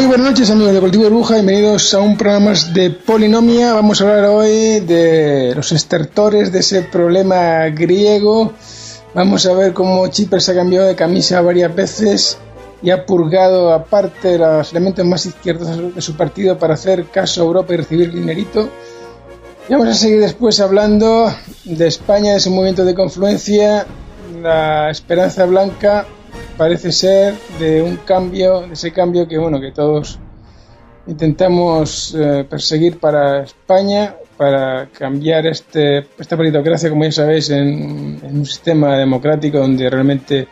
Muy buenas noches amigos de Cultivo Burbuja, bienvenidos a un programa de Polinomia. Vamos a hablar hoy de los estertores, de ese problema griego. Vamos a ver cómo Chipre se ha cambiado de camisa varias veces y ha purgado aparte los elementos más izquierdos de su partido para hacer caso a Europa y recibir dinerito. Y vamos a seguir después hablando de España, de ese movimiento de confluencia, la esperanza blanca parece ser de un cambio, de ese cambio que bueno que todos intentamos eh, perseguir para España, para cambiar este, esta politocracia, como ya sabéis, en, un sistema democrático donde realmente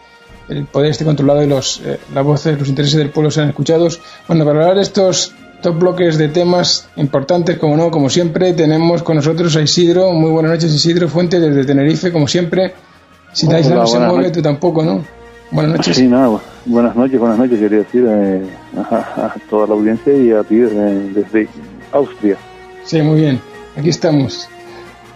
el poder esté controlado y los, eh, las voces, los intereses del pueblo sean escuchados. Bueno, para hablar de estos dos bloques de temas importantes, como no, como siempre, tenemos con nosotros a Isidro. Muy buenas noches, Isidro Fuente, desde Tenerife, como siempre. Si no se mueve, tú tampoco, ¿no? Buenas noches. Sí, nada, buenas noches, buenas noches, quería decir eh, a, toda la audiencia y a ti desde, Austria. Sí, muy bien, aquí estamos.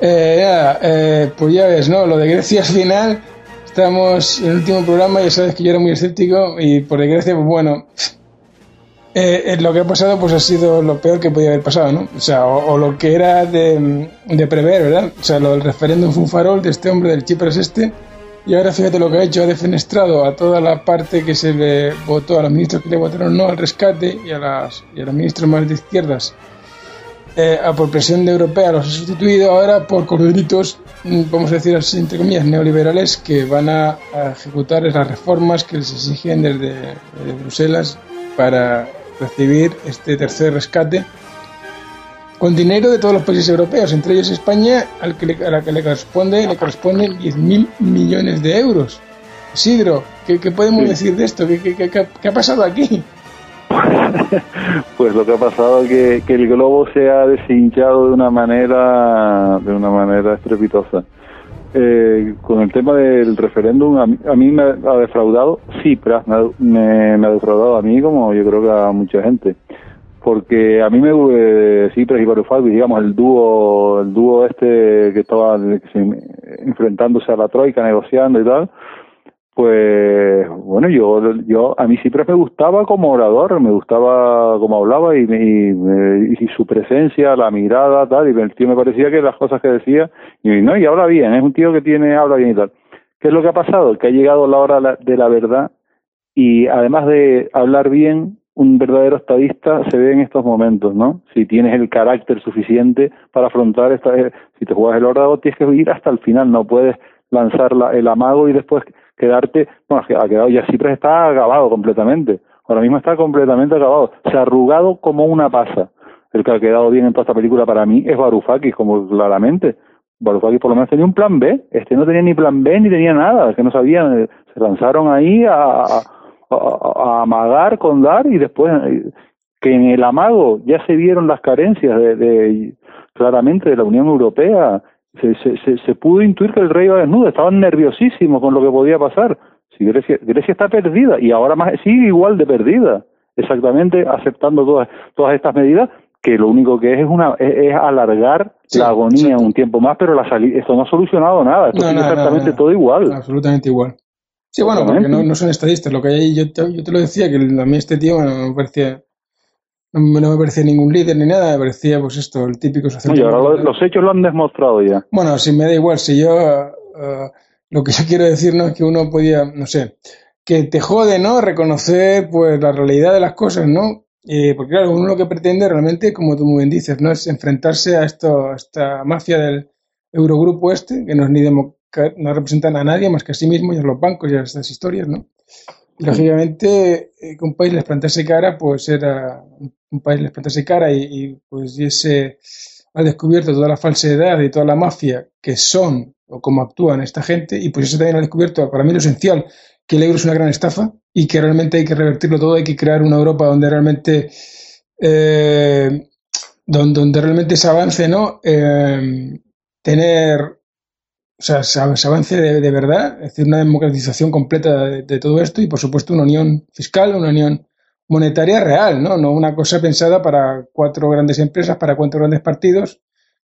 Eh, eh, pues ya ves, ¿no? Lo de Grecia al final, estamos en el último programa, ya sabes que yo era muy escéptico y por desgracia, pues bueno, lo que ha pasado pues ha sido lo peor que podía haber pasado, ¿no? O sea, o, lo que era de, de, prever, ¿verdad? O sea, lo del referéndum fue un farol de este hombre del Chipras este y ahora fíjate lo que ha hecho, ha defenestrado a toda la parte que se le votó, a los ministros que le votaron no al rescate y a, las, y a los ministros más de izquierdas. Eh, a por presión de europea los ha sustituido ahora por corderitos, mm, vamos a decir así, entre comillas, neoliberales que van a, ejecutar las reformas que les exigen desde, desde Bruselas para recibir este tercer rescate con dinero de todos los países europeos, entre ellos España, al que a la que le corresponde, le corresponden 10.000 millones de euros. Isidro, ¿qué, podemos decir de esto? ¿Qué, ha pasado aquí? pues lo que ha pasado es que, el globo se ha deshinchado de una manera de una manera estrepitosa. Eh, con el tema del referéndum, a mí, me ha defraudado, sí, pero me, me, ha defraudado a mí como yo creo que a mucha gente porque a mí me eh, Cipras y Varoufakis, digamos el dúo el dúo este que estaba enfrentándose a la troika negociando y tal pues bueno yo yo a mí Cipras me gustaba como orador me gustaba como hablaba y, y, y, su presencia la mirada tal y el tío me parecía que las cosas que decía y no y habla bien es un tío que tiene habla bien y tal qué es lo que ha pasado que ha llegado la hora de la verdad y además de hablar bien un verdadero estadista se ve en estos momentos, ¿no? Si tienes el carácter suficiente para afrontar esta, eh, si te juegas el órdago tienes que ir hasta el final, no puedes lanzar el amago y después quedarte, bueno, ha quedado ya siempre está acabado completamente, ahora mismo está completamente acabado, se ha arrugado como una pasa. El que ha quedado bien en toda esta película para mí es Varoufakis, como claramente. Varoufakis por lo menos tenía un plan B, este no tenía ni plan B ni tenía nada, es que no sabían, eh, se lanzaron ahí a, amagar con dar y después eh, que en el amago ya se vieron las carencias de, claramente de la Unión Europea se, se, se, pudo intuir que el rey iba desnudo estaban nerviosísimos con lo que podía pasar. Si Grecia, Grecia está perdida y ahora más sigue igual de perdida exactamente aceptando todas todas estas medidas que lo único que es es una es, alargar la agonía un tiempo más pero la esto no ha solucionado nada esto sigue exactamente todo igual. Absolutamente igual Sí, bueno, porque no, no, son estadistas. Lo que hay ahí, yo te, yo te lo decía, que a mí este tío no me parecía. No, me parecía ningún líder ni nada, me parecía, pues esto, el típico Oye, ahora los hechos lo han demostrado ya. Bueno, si me da igual, si yo. Uh, lo que yo quiero decir no es que uno podía, no sé, que te jode, ¿no? Reconocer, pues, la realidad de las cosas, ¿no? Eh, porque, claro, uno lo que pretende realmente, como tú muy bien dices, ¿no? Es enfrentarse a, esto, a esta mafia del Eurogrupo este, que no es ni, demo, no representan a nadie más que a sí mismos y a los bancos y a estas historias, ¿no? Y lógicamente, eh, que un país les plantase cara, pues era un país les plantase cara y, pues ese ha descubierto toda la falsedad y toda la mafia que son o cómo actúan esta gente y pues eso también ha descubierto para mí lo esencial que el euro es una gran estafa y que realmente hay que revertirlo todo, hay que crear una Europa donde realmente eh, donde, donde, realmente se avance, ¿no? Eh, tener o sea, se, avance de, verdad, es decir, una democratización completa de, todo esto y, por supuesto, una unión fiscal, una unión monetaria real, ¿no? No una cosa pensada para cuatro grandes empresas, para cuatro grandes partidos,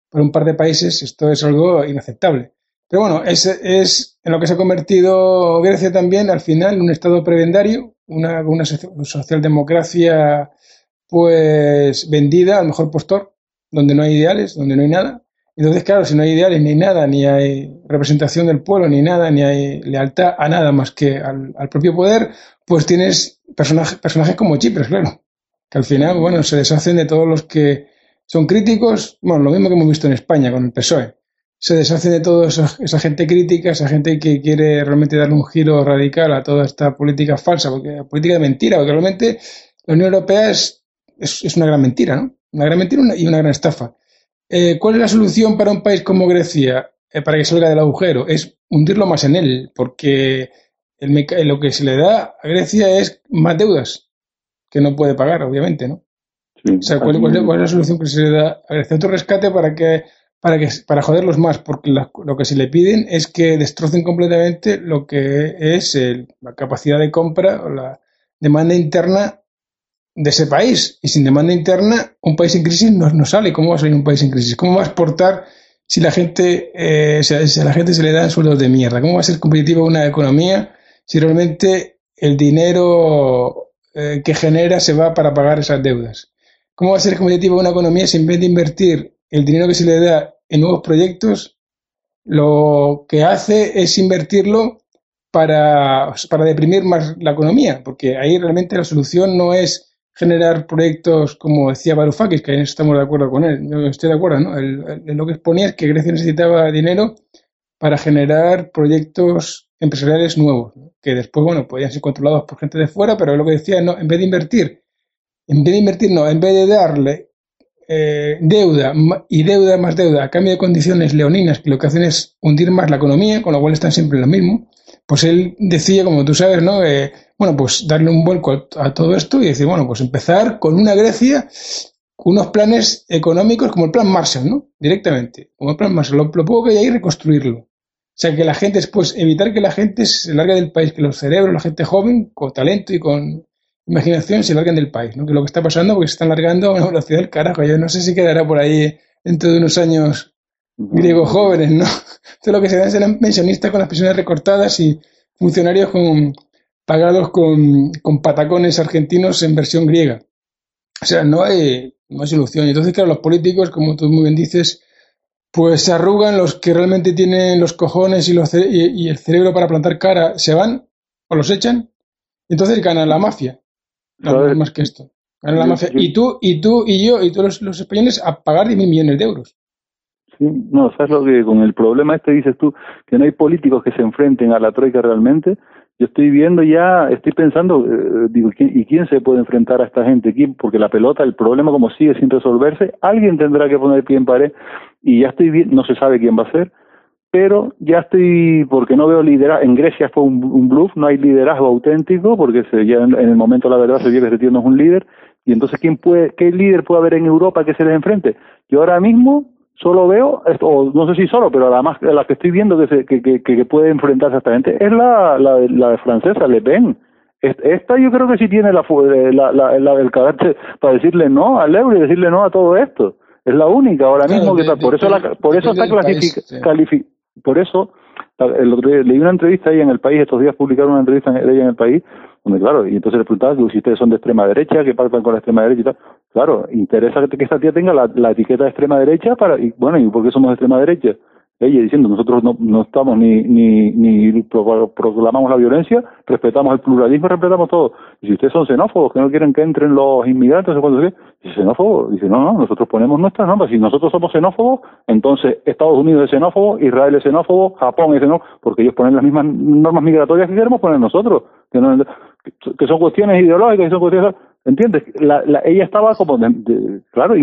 para un par de países. Esto es algo inaceptable. Pero bueno, es, es en lo que se ha convertido Grecia también, al final, un estado prebendario, una, una socialdemocracia pues vendida al mejor postor, donde no hay ideales, donde no hay nada. Entonces, claro, si no hay ideales ni nada, ni hay representación del pueblo, ni nada, ni hay lealtad a nada más que al, propio poder, pues tienes personajes, como Chipres, claro, que al final, bueno, se deshacen de todos los que son críticos, bueno, lo mismo que hemos visto en España con el PSOE. Se deshacen de toda esa, gente crítica, esa gente que quiere realmente darle un giro radical a toda esta política falsa, porque política de mentira, porque realmente la Unión Europea es, es, una gran mentira, ¿no? Una gran mentira y una gran estafa. Eh, ¿Cuál es la solución para un país como Grecia eh, para que salga del agujero? Es hundirlo más en él, porque lo que se le da a Grecia es más deudas que no puede pagar, obviamente, ¿no? o sea, ¿cuál, es la solución que se le da a Grecia? Otro rescate para que para que para joderlos más, porque lo que se le piden es que destrocen completamente lo que es la capacidad de compra o la demanda interna de ese país. Y sin demanda interna, un país en crisis no, no sale. ¿Cómo va a salir un país en crisis? ¿Cómo va a exportar si la gente, eh, si a la gente se le dan sueldos de mierda? ¿Cómo va a ser competitiva una economía si realmente el dinero eh, que genera se va para pagar esas deudas? ¿Cómo va a ser competitiva una economía si en vez de invertir el dinero que se le da en nuevos proyectos, lo que hace es invertirlo para, para deprimir más la economía? Porque ahí realmente la solución no es generar proyectos, como decía Varoufakis, que estamos de acuerdo con él, yo estoy de acuerdo, ¿no? lo que exponía es que Grecia necesitaba dinero para generar proyectos empresariales nuevos, que después, bueno, podían ser controlados por gente de fuera, pero lo que decía, no, en vez de invertir, en vez de invertir, no, en vez de darle eh, deuda y deuda más deuda a cambio de condiciones leoninas que lo que hacen es hundir más la economía, con lo cual están siempre en lo mismo, pues él decía, como tú sabes, ¿no? Eh, bueno, pues darle un vuelco a, todo esto y decir, bueno, pues empezar con una Grecia, unos planes económicos como el plan Marshall, ¿no? Directamente, como el plan Marshall, lo, lo poco que hay ahí reconstruirlo. O sea, que la gente, después, evitar que la gente se largue del país, que los cerebros, la gente joven, con talento y con imaginación, se larguen del país, ¿no? Que lo que está pasando, porque se están largando a una velocidad del carajo. Yo no sé si quedará por ahí dentro de unos años griegos jóvenes, ¿no? Todo lo que se dan serán pensionistas con las pensiones recortadas y funcionarios con, pagados con, con, patacones argentinos en versión griega. O sea, no hay, no hay solución. Y entonces, claro, los políticos, como tú muy bien dices, pues se arrugan, los que realmente tienen los cojones y, los, y, el cerebro para plantar cara se van o los echan. Y entonces gana la mafia. No, más que esto. Gana la mafia. Y tú, y tú, y yo, y todos los, españoles a pagar 10 millones de euros. Sí, no, ¿sabes lo que con el problema este dices tú? Que no hay políticos que se enfrenten a la troika realmente. Yo estoy viendo ya, estoy pensando, eh, digo, ¿y quién se puede enfrentar a esta gente? ¿Quién? Porque la pelota, el problema como sigue sin resolverse, alguien tendrá que poner pie en pared y ya estoy viendo, no se sabe quién va a ser, pero ya estoy, porque no veo liderazgo, en Grecia fue un, bluff, no hay liderazgo auténtico, porque se, ya en, el momento la verdad se vive que es un líder, y entonces ¿quién puede, qué líder puede haber en Europa que se les enfrente? Yo ahora mismo solo veo, o no sé si solo, pero además la que estoy viendo que, se, que, que, que, puede enfrentarse a esta gente es la, la, la francesa, Le Pen. Esta yo creo que sí tiene la, la, la, el carácter para decirle no al euro y decirle no a todo esto. Es la única ahora mismo que está. Por eso, la, por eso está clasificada. Por eso, el otro día, leí una entrevista ahí en el país, estos días publicaron una entrevista de ella en el país, donde claro, y entonces le preguntaba que si ustedes son de extrema derecha, que pactan con la extrema derecha y tal. Claro, interesa que esta tía tenga la, etiqueta de extrema derecha para, y bueno, ¿y por qué somos de extrema derecha? ella diciendo nosotros no, no estamos ni, ni, ni proclamamos la violencia, respetamos el pluralismo, respetamos todo. Y si ustedes son xenófobos, que no quieren que entren los inmigrantes o cuando dice xenófobo, dice no, no, nosotros ponemos nuestras normas. Si nosotros somos xenófobos, entonces Estados Unidos es xenófobo, Israel es xenófobo, Japón es xenófobo, porque ellos ponen las mismas normas migratorias que queremos poner nosotros, que, no, que son cuestiones ideológicas y son cuestiones ¿Entiendes? La, la, ella estaba como, de, claro,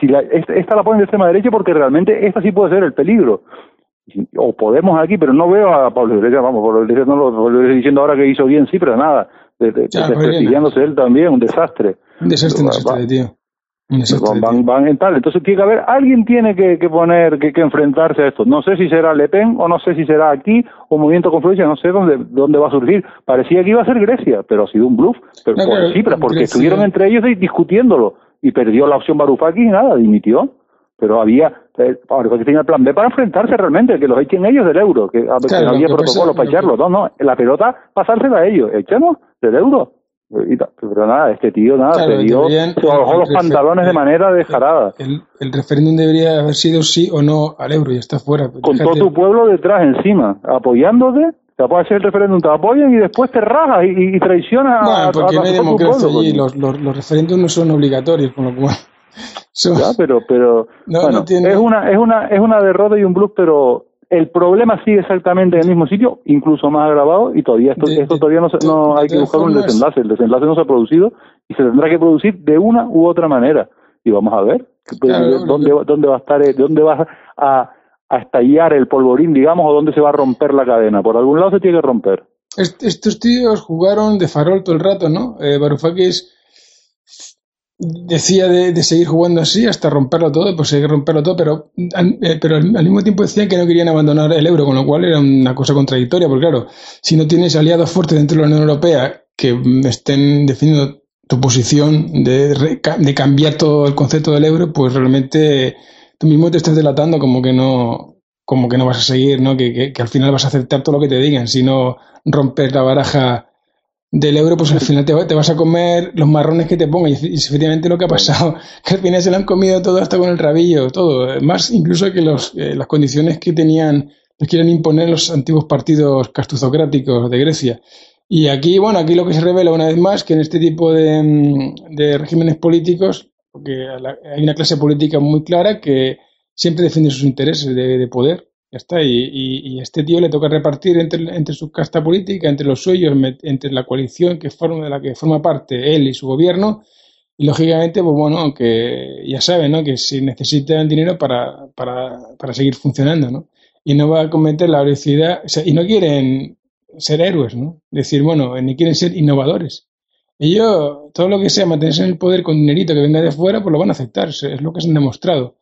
si la, esta, la ponen de extrema derecha porque realmente esta sí puede ser el peligro. O podemos aquí, pero no veo a Pablo Iglesias, vamos, Pablo Iglesias no lo, lo estoy diciendo ahora que hizo bien, sí, pero nada, de, él también, un desastre. Un desastre, un desastre, tío. Van, van, en tal. Entonces tiene que haber, alguien tiene que, que poner, que, que, enfrentarse a esto. No sé si será Le Pen o no sé si será aquí o Movimiento Confluencia, no sé dónde, dónde va a surgir. Parecía que iba a ser Grecia, pero ha sido un bluff. Pero por Cipras, porque estuvieron entre ellos discutiéndolo y perdió la opción Varoufakis y nada, dimitió. Pero había, eh, que tenía el plan B para enfrentarse realmente, que los echen ellos del euro, que, no había protocolo para echarlo. No, no, la pelota pasársela a ellos. Echemos del euro pero nada, este tío nada, se dio, bajó los pantalones de manera descarada. El, el, referéndum debería haber sido sí o no al euro y está fuera. Con todo tu pueblo detrás encima, apoyándote, te puede hacer el referéndum, te apoyan y después te rajas y, y traicionas bueno, porque no hay democracia allí, los, los, los, referéndums no son obligatorios, con lo cual... Ya, pero, pero bueno, es una es una es una derrota y un blues, pero el problema sigue exactamente en el mismo sitio, incluso más agravado, y todavía esto, esto todavía no, no hay que buscar un desenlace. El desenlace no se ha producido y se tendrá que producir de una u otra manera. Y vamos a ver dónde, dónde va a estar, dónde va a, a estallar el polvorín, digamos, o dónde se va a romper la cadena. Por algún lado se tiene que romper. estos tíos jugaron de farol todo el rato, ¿no? Eh, Varoufakis decía de, seguir jugando así hasta romperlo todo, pues seguir romperlo todo, pero, eh, pero al, mismo tiempo decían que no querían abandonar el euro, con lo cual era una cosa contradictoria, porque claro, si no tienes aliados fuertes dentro de la Unión Europea que estén definiendo tu posición de, de cambiar todo el concepto del euro, pues realmente tú mismo te estás delatando como que no como que no vas a seguir, ¿no? Que, que, que al final vas a aceptar todo lo que te digan, sino romper la baraja del euro, pues al final te, te, vas a comer los marrones que te pongan. Y, efectivamente lo que ha pasado, que al final se lo han comido todo hasta con el rabillo, todo. Más incluso que los, eh, las condiciones que tenían, les quieren imponer los antiguos partidos castuzocráticos de Grecia. Y aquí, bueno, aquí lo que se revela una vez más, que en este tipo de, mm, de regímenes políticos, porque hay una clase política muy clara que siempre defiende sus intereses de, de poder ya está, y, y, este tío le toca repartir entre, entre su casta política, entre los suyos, entre la coalición que forma, de la que forma parte él y su gobierno, y lógicamente, pues bueno, que ya saben, ¿no? Que si necesitan dinero para, para, para seguir funcionando, ¿no? Y no va a cometer la velocidad, o sea, y no quieren ser héroes, ¿no? Decir, bueno, ni quieren ser innovadores. Ellos, todo lo que sea mantenerse en el poder con dinerito que venga de fuera, pues lo van a aceptar, es lo que se han demostrado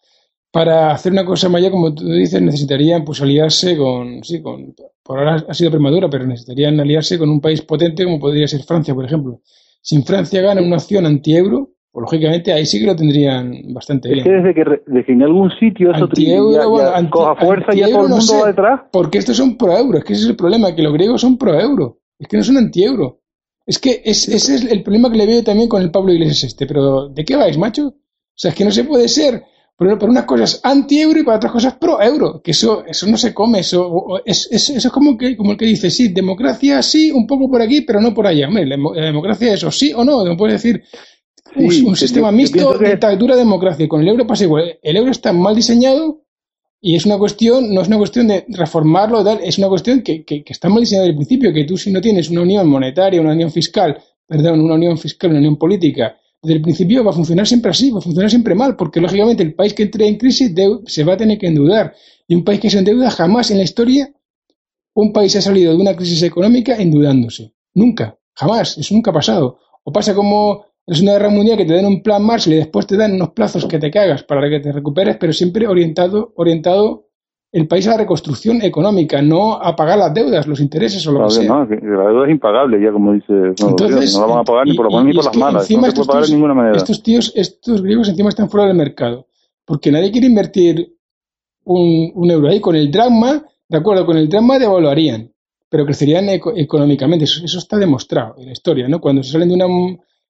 para hacer una cosa mayor, como tú dices, necesitarían pues aliarse con, sí, con, por ahora ha sido prematura, pero necesitarían aliarse con un país potente como podría ser Francia, por ejemplo. Si Francia gana una opción anti-euro, pues lógicamente ahí sí que lo tendrían bastante bien. Es que desde que, desde que en algún sitio eso ya, coja fuerza y ya todo el mundo va detrás. Porque estos son pro-euro, es que ese es el problema, que los griegos son pro-euro, es que no son anti-euro. Es que es, ese es el problema que le veo también con el Pablo Iglesias este, pero ¿de qué vais, macho? O sea, es que no se puede ser pero por unas cosas anti-euro y para otras cosas pro-euro, que eso, eso no se come, eso es, eso es como, que, como el que dice, sí, democracia sí, un poco por aquí, pero no por allá. Hombre, la, democracia eso sí o no, no puedes decir un, sistema mixto, dictadura, democracia. Con el euro pasa igual. El euro está mal diseñado y es una cuestión, no es una cuestión de reformarlo, es una cuestión que, que, que está mal diseñado desde el principio, que tú si no tienes una unión monetaria, una unión fiscal, perdón, una unión fiscal, una unión política, desde el principio va a funcionar siempre así, va a funcionar siempre mal, porque lógicamente el país que entre en crisis se va a tener que endeudar. Y un país que se endeuda jamás en la historia, un país ha salido de una crisis económica endeudándose. Nunca, jamás, eso nunca ha pasado. O pasa como la Segunda Guerra Mundial que te dan un plan Marshall y después te dan unos plazos que te cagas para que te recuperes, pero siempre orientado, orientado el país a la reconstrucción económica, no a pagar las deudas, los intereses o lo que sea. No, que la deuda es impagable, ya como dice. No, Entonces, no la van a pagar ni por lo ni por las malas. No se puede pagar de ninguna manera. Estos tíos, estos griegos encima están fuera del mercado, porque nadie quiere invertir un, un euro ahí. Con el drama, de acuerdo, con el drama devaluarían, pero crecerían económicamente. Eso, eso, está demostrado en la historia, ¿no? Cuando se salen de una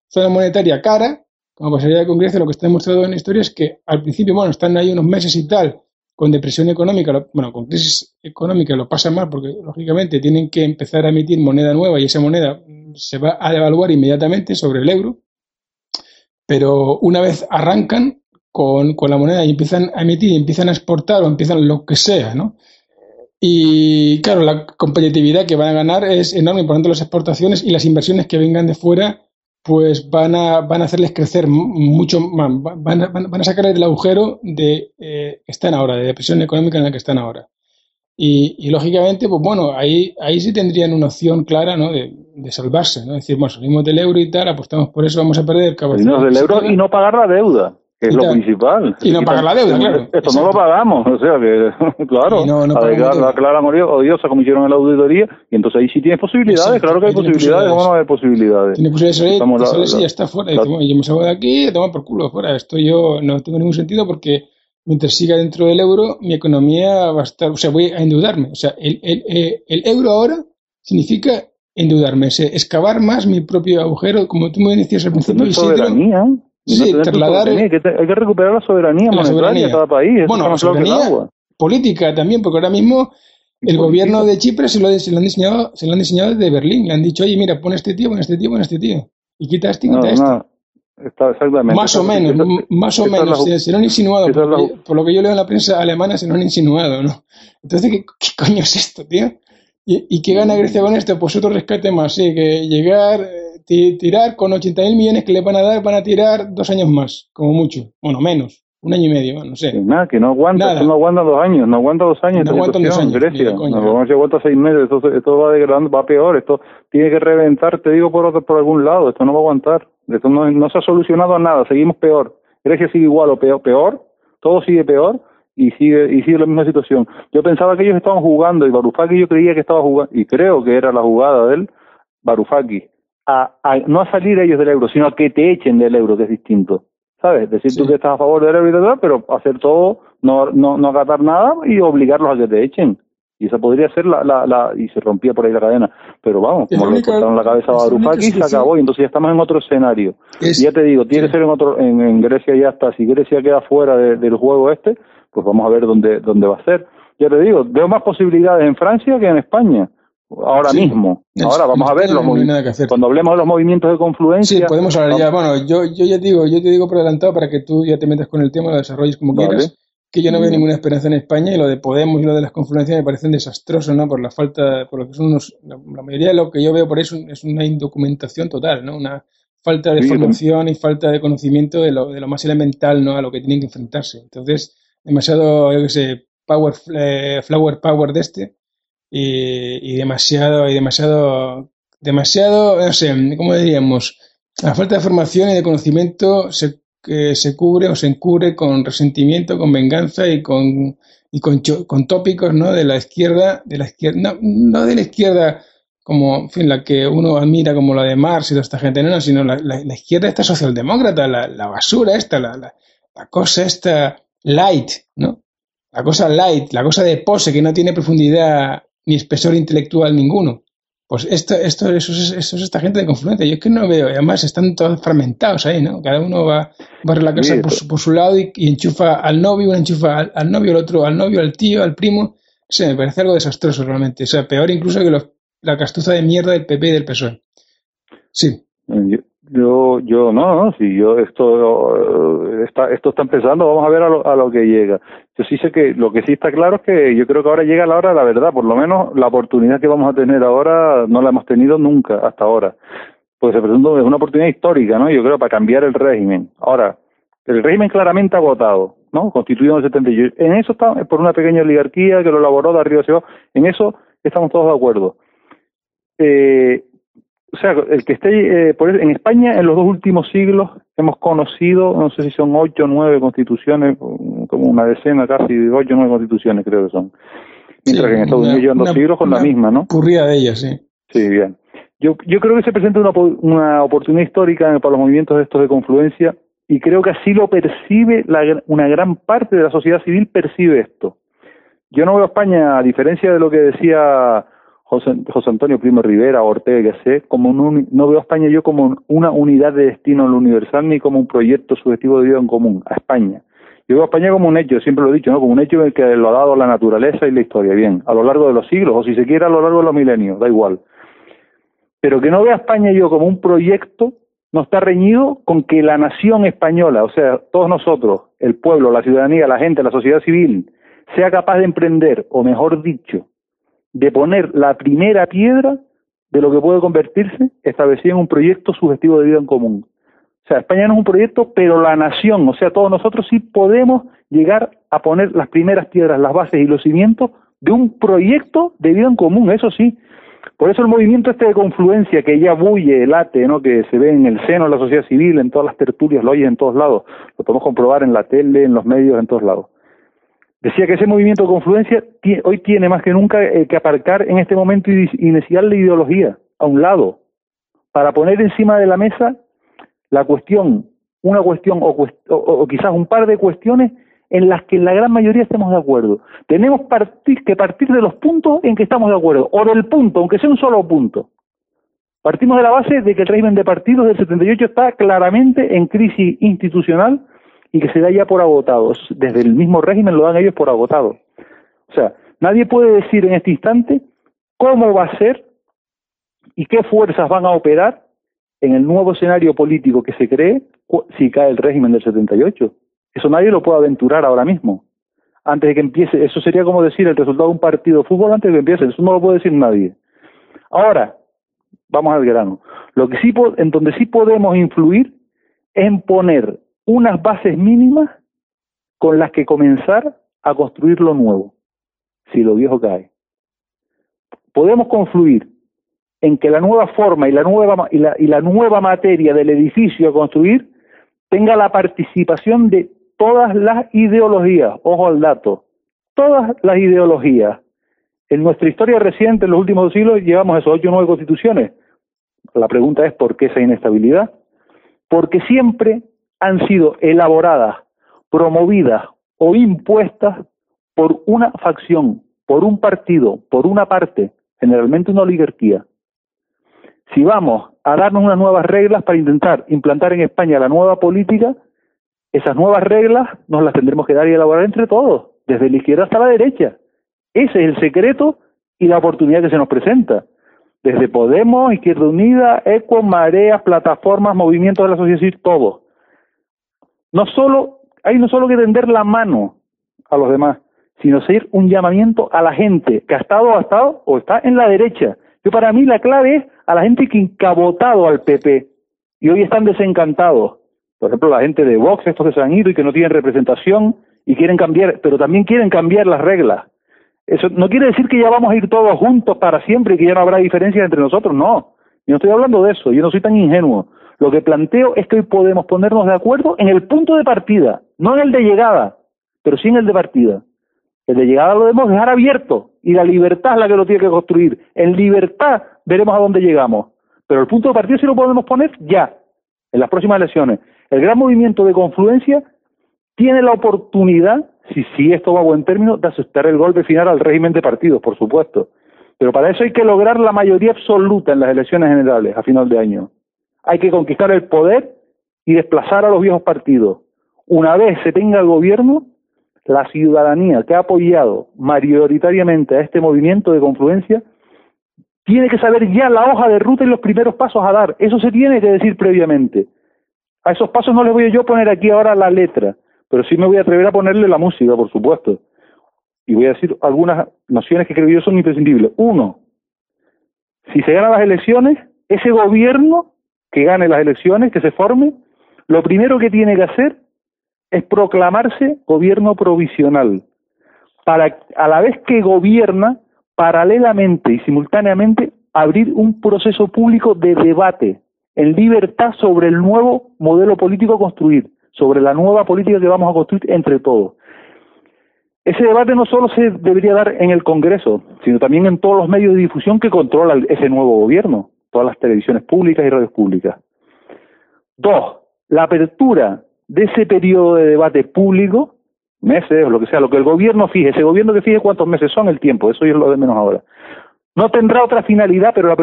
zona monetaria cara, como pasaría con Grecia, lo que está demostrado en la historia es que al principio, bueno, están ahí unos meses y tal, con depresión económica, bueno, con crisis económica lo pasa mal porque lógicamente tienen que empezar a emitir moneda nueva y esa moneda se va a devaluar inmediatamente sobre el euro, pero una vez arrancan con, la moneda y empiezan a emitir, empiezan a exportar o empiezan lo que sea, ¿no? Y claro, la competitividad que van a ganar es enorme, por tanto las exportaciones y las inversiones que vengan de fuera pues van a, van a hacerles crecer mucho más, van a, van a sacarles del agujero de eh, que están ahora, de depresión económica en la que están ahora. Y, y, lógicamente, pues bueno, ahí, ahí sí tendrían una opción clara ¿no? de, de salvarse, ¿no? Es decir, bueno, salimos del euro y tal, apostamos por eso, vamos a perder capacidad. del euro y no pagar la deuda es lo principal. Y no pagar la deuda, claro. Esto no lo pagamos, o sea que, claro, no, no la clara odiosa como hicieron en la auditoría, y entonces ahí sí tienes posibilidades, claro que hay posibilidades, ¿cómo no hay posibilidades? Tiene posibilidades, Estamos ya está fuera, yo me salgo de aquí, toma por culo, fuera, esto yo no tengo ningún sentido porque mientras siga dentro del euro, mi economía va a estar, o sea, voy a endeudarme, o sea, el, el, el, el euro ahora significa endeudarme, es excavar más mi propio agujero, como tú me decías al principio. No soberanía. Sí, trasladar. Hay que, hay que recuperar la soberanía monetaria de cada país. Bueno, la soberanía política también, porque ahora mismo el gobierno de Chipre se lo, se lo, han diseñado, se lo han diseñado desde Berlín. Le han dicho, oye, mira, pon este tío, pon este tío, pon este tío. Y quita este y quita este. Está exactamente. Más o menos, más o menos. Se, lo han insinuado. Por, lo que yo leo en la prensa alemana, se lo han insinuado, ¿no? Entonces, ¿qué, coño es esto, tío? ¿Y, qué gana Grecia con esto? Pues otro rescate más, sí, que llegar, eh, tirar con 80.000 millones que le van a dar, van a tirar dos años más, como mucho. Bueno, menos. Un año y medio, no sé. nada, que no aguanta, no aguanta dos años, no aguanta dos años. No aguanta dos años. Grecia, no, aguanta seis meses, esto, esto va degradando, va peor, esto tiene que reventar, te digo por otro, por algún lado, esto no va a aguantar. Esto no, no se ha solucionado nada, seguimos peor. Grecia sigue igual o peor, peor, todo sigue peor y sigue y sigue la misma situación. Yo pensaba que ellos estaban jugando y Varoufakis yo creía que estaba jugando y creo que era la jugada de él, Varoufakis, a, no a salir ellos del euro, sino a que te echen del euro, que es distinto. ¿Sabes? Decir tú que estás a favor del euro y tal, pero hacer todo, no, no, no acatar nada y obligarlos a que te echen. Y esa podría ser la, la, la, y se rompía por ahí la cadena. Pero vamos como le cortaron la cabeza a Varoufakis se acabó. Y entonces ya estamos en otro escenario. Y ya te digo tiene que ser en otro en, Grecia ya está. Si Grecia queda fuera del juego este pues vamos a ver dónde dónde va a ser ya te digo veo más posibilidades en Francia que en España ahora mismo. Ahora vamos a ver cuando hablemos de los movimientos de confluencia. Sí, podemos hablar ya. Bueno, yo, yo ya digo, yo te digo por adelantado para que tú ya te metas con el tema, lo desarrolles como quieras que yo no veo ninguna esperanza en España y lo de Podemos y lo de las confluencias me parecen desastrosos, ¿no? Por la falta, por lo que son unos, la, mayoría de lo que yo veo por eso es una indocumentación total, ¿no? Una falta de formación y falta de conocimiento de lo, de lo más elemental, ¿no? A lo que tienen que enfrentarse. Entonces, demasiado, yo qué sé, power, eh, flower power de este y, y demasiado, y demasiado, demasiado, no sé, ¿cómo diríamos? La falta de formación y de conocimiento se que se cubre o se encubre con resentimiento, con venganza y con y con, con tópicos ¿no? de la izquierda, de la izquierda, no, de la izquierda como, en fin, la que uno admira como la de Marx y toda esta gente, no, sino la, izquierda esta socialdemócrata, la, la basura esta, la, la, cosa esta light, ¿no? La cosa light, la cosa de pose que no tiene profundidad ni espesor intelectual ninguno. Pues esto, esto, eso, es, eso es esta gente de confluencia. Yo es que no veo, además están todos fragmentados ahí, ¿no? Cada uno va, va a la casa por, su, por, su lado y, enchufa al novio, uno enchufa al, novio, el otro al novio, al tío, al primo. O sea, me parece algo desastroso realmente. O sea, peor incluso que la castuza de mierda del PP y del PSOE. Sí. Yo, yo, no, no, si yo, esto, está, esto está empezando, vamos a ver a lo, a lo que llega. Yo sí sé que lo que sí está claro es que yo creo que ahora llega la hora de la verdad, por lo menos la oportunidad que vamos a tener ahora no la hemos tenido nunca hasta ahora. Pues se presenta es una oportunidad histórica, ¿no? Yo creo para cambiar el régimen. Ahora, el régimen claramente agotado, ¿no? Constituido en el 78. En eso está, por una pequeña oligarquía que lo elaboró de arriba hacia abajo, en eso estamos todos de acuerdo. Eh, o sea, el que esté eh, por, en España en los dos últimos siglos hemos conocido, no sé si son ocho o nueve constituciones, como una decena casi, ocho o nueve constituciones creo que son. Mientras que en Estados Unidos llevan dos siglos con la misma, ¿no? Ocurría de ellas, sí. Sí, bien. Yo, yo creo que se presenta una, una oportunidad histórica para los movimientos de estos de confluencia y creo que así lo percibe la, una gran parte de la sociedad civil percibe esto. Yo no veo a España, a diferencia de lo que decía José, Antonio Primo Rivera, Ortega, que sé, como no veo a España yo como una unidad de destino en lo universal ni como un proyecto subjetivo de vida en común, a España. Yo veo a España como un hecho, siempre lo he dicho, ¿no? como un hecho que lo ha dado la naturaleza y la historia, bien, a lo largo de los siglos, o si se quiere a lo largo de los milenios, da igual. Pero que no vea a España yo como un proyecto no está reñido con que la nación española, o sea, todos nosotros, el pueblo, la ciudadanía, la gente, la sociedad civil, sea capaz de emprender, o mejor dicho, de poner la primera piedra de lo que puede convertirse establecido en un proyecto subjetivo de vida en común. O sea, España no es un proyecto, pero la nación, o sea, todos nosotros sí podemos llegar a poner las primeras piedras, las bases y los cimientos de un proyecto de vida en común, eso sí. Por eso el movimiento este de confluencia que ya bulle, late, ¿no? que se ve en el seno de la sociedad civil, en todas las tertulias, lo oyes en todos lados, lo podemos comprobar en la tele, en los medios, en todos lados. Decía que ese movimiento de confluencia hoy tiene más que nunca eh, que aparcar en este momento y iniciar la ideología a un lado, para poner encima de la mesa la cuestión, una cuestión o, quizás un par de cuestiones en las que la gran mayoría estemos de acuerdo. Tenemos que partir de los puntos en que estamos de acuerdo, o del punto, aunque sea un solo punto. Partimos de la base de que el régimen de partidos del 78 está claramente en crisis institucional y que se da ya por agotado. Desde el mismo régimen lo dan ellos por agotado. O sea, nadie puede decir en este instante cómo va a ser y qué fuerzas van a operar en el nuevo escenario político que se cree si cae el régimen del 78. Eso nadie lo puede aventurar ahora mismo. Antes de que empiece, eso sería como decir el resultado de un partido de fútbol antes de que empiece, eso no lo puede decir nadie. Ahora, vamos al grano. Lo que sí, en donde sí podemos influir es en poner unas bases mínimas con las que comenzar a construir lo nuevo, si lo viejo cae. Podemos confluir en que la nueva forma y la nueva, y la, y la nueva materia del edificio a construir tenga la participación de todas las ideologías, ojo al dato, todas las ideologías. En nuestra historia reciente, en los últimos dos siglos, llevamos esos ocho o nueve constituciones. La pregunta es ¿por qué esa inestabilidad? Porque siempre han sido elaboradas, promovidas o impuestas por una facción, por un partido, por una parte, generalmente una oligarquía. Si vamos a darnos unas nuevas reglas para intentar implantar en España la nueva política, esas nuevas reglas nos las tendremos que dar y elaborar entre todos, desde la izquierda hasta la derecha. Ese es el secreto y la oportunidad que se nos presenta. Desde Podemos, Izquierda Unida, ECO, Mareas, plataformas, movimientos de la sociedad civil, todo. No solo, hay no solo que tender la mano a los demás, sino hacer un llamamiento a la gente que ha estado, ha estado o está en la derecha. Yo para mí la clave es a la gente que incabotado al PP y hoy están desencantados. Por ejemplo, la gente de Vox, estos que se han ido y que no tienen representación y quieren cambiar, pero también quieren cambiar las reglas. Eso no quiere decir que ya vamos a ir todos juntos para siempre y que ya no habrá diferencias entre nosotros, no. Yo no estoy hablando de eso, yo no soy tan ingenuo. Lo que planteo es que hoy podemos ponernos de acuerdo en el punto de partida, no en el de llegada, pero sí en el de partida. El de llegada lo debemos dejar abierto y la libertad es la que lo tiene que construir. En libertad veremos a dónde llegamos. Pero el punto de partida sí lo podemos poner ya, en las próximas elecciones. El gran movimiento de confluencia tiene la oportunidad, si, si esto va a buen término, de asustar el golpe final al régimen de partidos, por supuesto. Pero para eso hay que lograr la mayoría absoluta en las elecciones generales a final de año. Hay que conquistar el poder y desplazar a los viejos partidos. Una vez se tenga el gobierno, la ciudadanía que ha apoyado mayoritariamente a este movimiento de confluencia tiene que saber ya la hoja de ruta y los primeros pasos a dar. Eso se tiene que decir previamente. A esos pasos no les voy yo a poner aquí ahora la letra, pero sí me voy a atrever a ponerle la música, por supuesto. Y voy a decir algunas nociones que creo yo son imprescindibles. Uno, si se ganan las elecciones, ese gobierno que gane las elecciones, que se forme, lo primero que tiene que hacer es proclamarse gobierno provisional, para a la vez que gobierna, paralelamente y simultáneamente abrir un proceso público de debate en libertad sobre el nuevo modelo político a construir, sobre la nueva política que vamos a construir entre todos. Ese debate no solo se debería dar en el Congreso, sino también en todos los medios de difusión que controla ese nuevo gobierno, todas las televisiones públicas y radios públicas. Dos, la apertura de ese periodo de debate público, meses lo que sea, lo que el gobierno fije, ese gobierno que fije cuántos meses son el tiempo, eso es lo de menos ahora. No tendrá otra finalidad, pero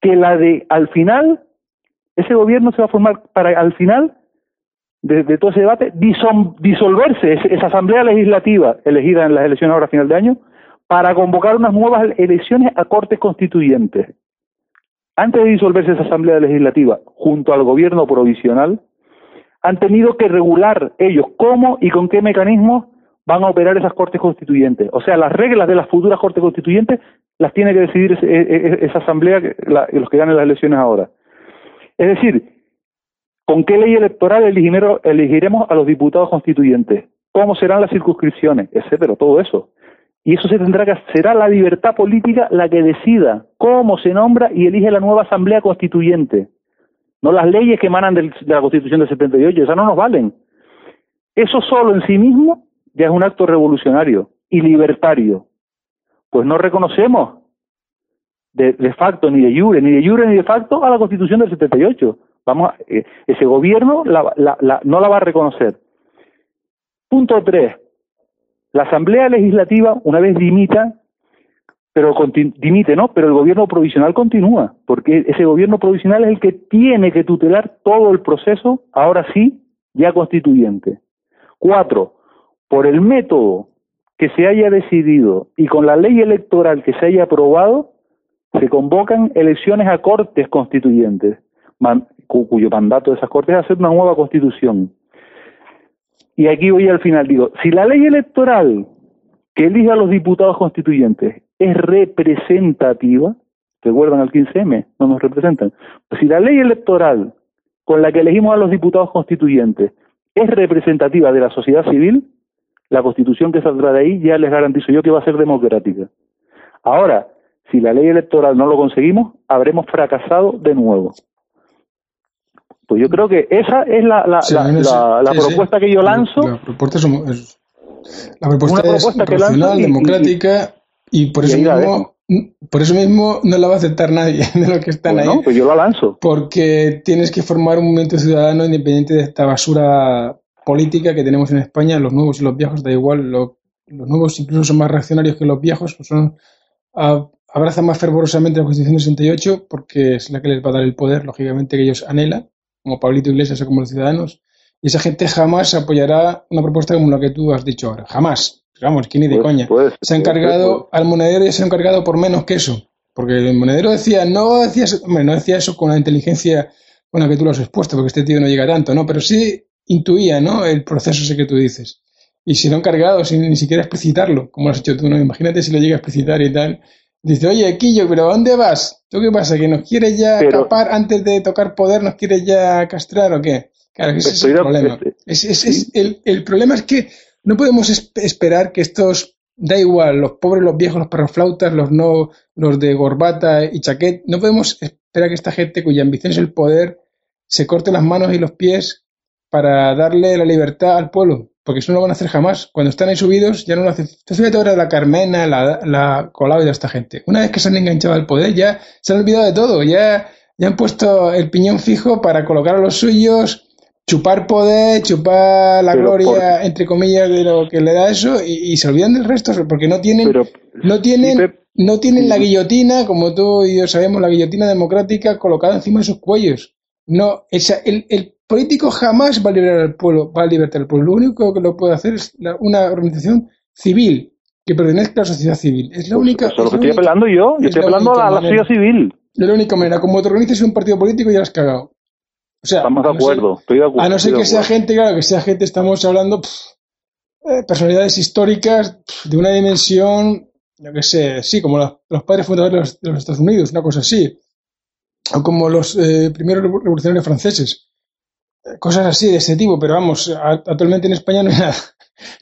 que la de al final, ese gobierno se va a formar para al final de, todo ese debate disolverse esa asamblea legislativa elegida en las elecciones ahora a final de año para convocar unas nuevas elecciones a cortes constituyentes. Antes de disolverse esa asamblea legislativa junto al gobierno provisional, han tenido que regular ellos cómo y con qué mecanismos van a operar esas cortes constituyentes. O sea, las reglas de las futuras cortes constituyentes las tiene que decidir esa asamblea, los que ganen las elecciones ahora. Es decir, ¿con qué ley electoral elegiremos a los diputados constituyentes? ¿Cómo serán las circunscripciones? Etcétera, todo eso. Y eso se tendrá que será la libertad política la que decida cómo se nombra y elige la nueva asamblea constituyente no las leyes que emanan de la Constitución del 78, esas no nos valen. Eso solo en sí mismo ya es un acto revolucionario y libertario. Pues no reconocemos de, facto, ni de jure, ni de jure, ni de facto a la Constitución del 78. Vamos, eh, ese gobierno no la va a reconocer. Punto tres. La Asamblea Legislativa, una vez limita, pero dimite, ¿no? Pero el gobierno provisional continúa, porque ese gobierno provisional es el que tiene que tutelar todo el proceso, ahora sí, ya constituyente. Cuatro, por el método que se haya decidido y con la ley electoral que se haya aprobado, se convocan elecciones a cortes constituyentes, cuyo mandato de esas cortes es hacer una nueva constitución. Y aquí voy al final, digo, si la ley electoral que elija a los diputados constituyentes es representativa, recuerdan al 15M, no nos representan, pues si la ley electoral con la que elegimos a los diputados constituyentes es representativa de la sociedad civil, la constitución que saldrá de ahí ya les garantizo yo que va a ser democrática. Ahora, si la ley electoral no lo conseguimos, habremos fracasado de nuevo. Pues yo creo que esa es la, la, la, propuesta que yo lanzo. La propuesta es, la propuesta es racional, democrática y, por eso mismo por eso mismo no la va a aceptar nadie de los que están pues ahí. No, pues yo la lanzo. Porque tienes que formar un movimiento ciudadano independiente de esta basura política que tenemos en España. Los nuevos y los viejos, da igual. los nuevos incluso son más reaccionarios que los viejos. Pues son, abrazan más fervorosamente la Constitución del 68 porque es la que les va a dar el poder, lógicamente, que ellos anhelan, como Pablito Iglesias o como los ciudadanos. Y esa gente jamás apoyará una propuesta como la que tú has dicho ahora. Jamás. Vamos, que ni de coña. se ha encargado, al monedero y se ha encargado por menos que eso. Porque el monedero decía, no decía, hombre, no decía eso con la inteligencia con la que tú lo has expuesto, porque este tío no llega tanto, ¿no? Pero sí intuía, ¿no? El proceso ese que tú dices. Y si lo ha encargado sin ni siquiera explicitarlo, como lo has hecho tú, ¿no? Imagínate si lo llega a explicitar y tal. Dice, oye, Quillo, ¿pero a dónde vas? ¿Tú qué pasa? ¿Que nos quieres ya escapar antes de tocar poder? ¿Nos quieres ya castrar o qué? Claro, ese es el problema. Es, el, el, problema es que no podemos esperar que estos, da igual, los pobres, los viejos, los perroflautas, los no, los de gorbata y chaquet, no podemos esperar que esta gente cuya ambición es el poder se corte las manos y los pies para darle la libertad al pueblo, porque eso no lo van a hacer jamás. Cuando están ahí subidos, ya no lo hacen. Entonces, ahora la Carmena, la, la Colau y esta gente. Una vez que se han enganchado al poder, ya se han olvidado de todo, ya, ya han puesto el piñón fijo para colocar a los suyos, chupar poder, chupar la gloria, entre comillas, de lo que le da eso, y, se olvidan del resto, porque no tienen, no tienen, no tienen la guillotina, como tú y yo sabemos, la guillotina democrática colocada encima de sus cuellos. No, esa, el, el político jamás va a liberar al pueblo, va a libertar al pueblo. Lo único que lo puede hacer es una organización civil que pertenezca a la sociedad civil. Es la pues única. Eso es lo que estoy apelando yo. Yo estoy apelando a la, sociedad civil. Es la única manera. Como te organizas un partido político, ya has cagado. O sea, Estamos de acuerdo, estoy de acuerdo. A no ser que sea gente, claro, que sea gente, estamos hablando eh, personalidades históricas de una dimensión, yo que sé, sí, como los padres fundadores de los, Estados Unidos, una cosa así. O como los eh, primeros revolucionarios franceses. Cosas así, de ese tipo, pero vamos, actualmente en España no hay nada.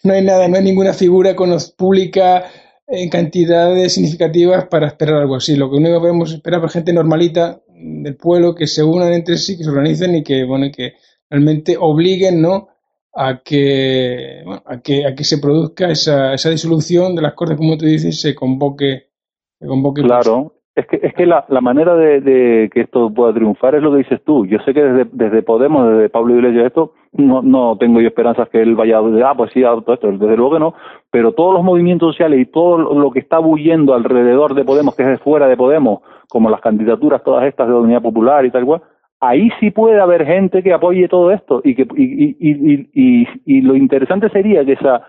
No hay nada, no hay ninguna figura pública en cantidades significativas para esperar algo así. Lo que único que podemos esperar es gente normalita del pueblo que se unan entre sí, que se organicen y que, bueno, que realmente obliguen, ¿no? A que, a que, a que se produzca esa, esa disolución de las Cortes, como tú dices, se convoque. Se convoque claro, es que, es que la, la manera de, que esto pueda triunfar es lo que dices tú. Yo sé que desde, desde Podemos, desde Pablo Iglesias, esto, no, no tengo yo esperanzas que él vaya a ah, pues sí, todo esto, desde luego que no, pero todos los movimientos sociales y todo lo que está huyendo alrededor de Podemos, que es de fuera de Podemos, como las candidaturas todas estas de Unidad Popular y tal cual, ahí sí puede haber gente que apoye todo esto y que y, y, y, y, lo interesante sería que esa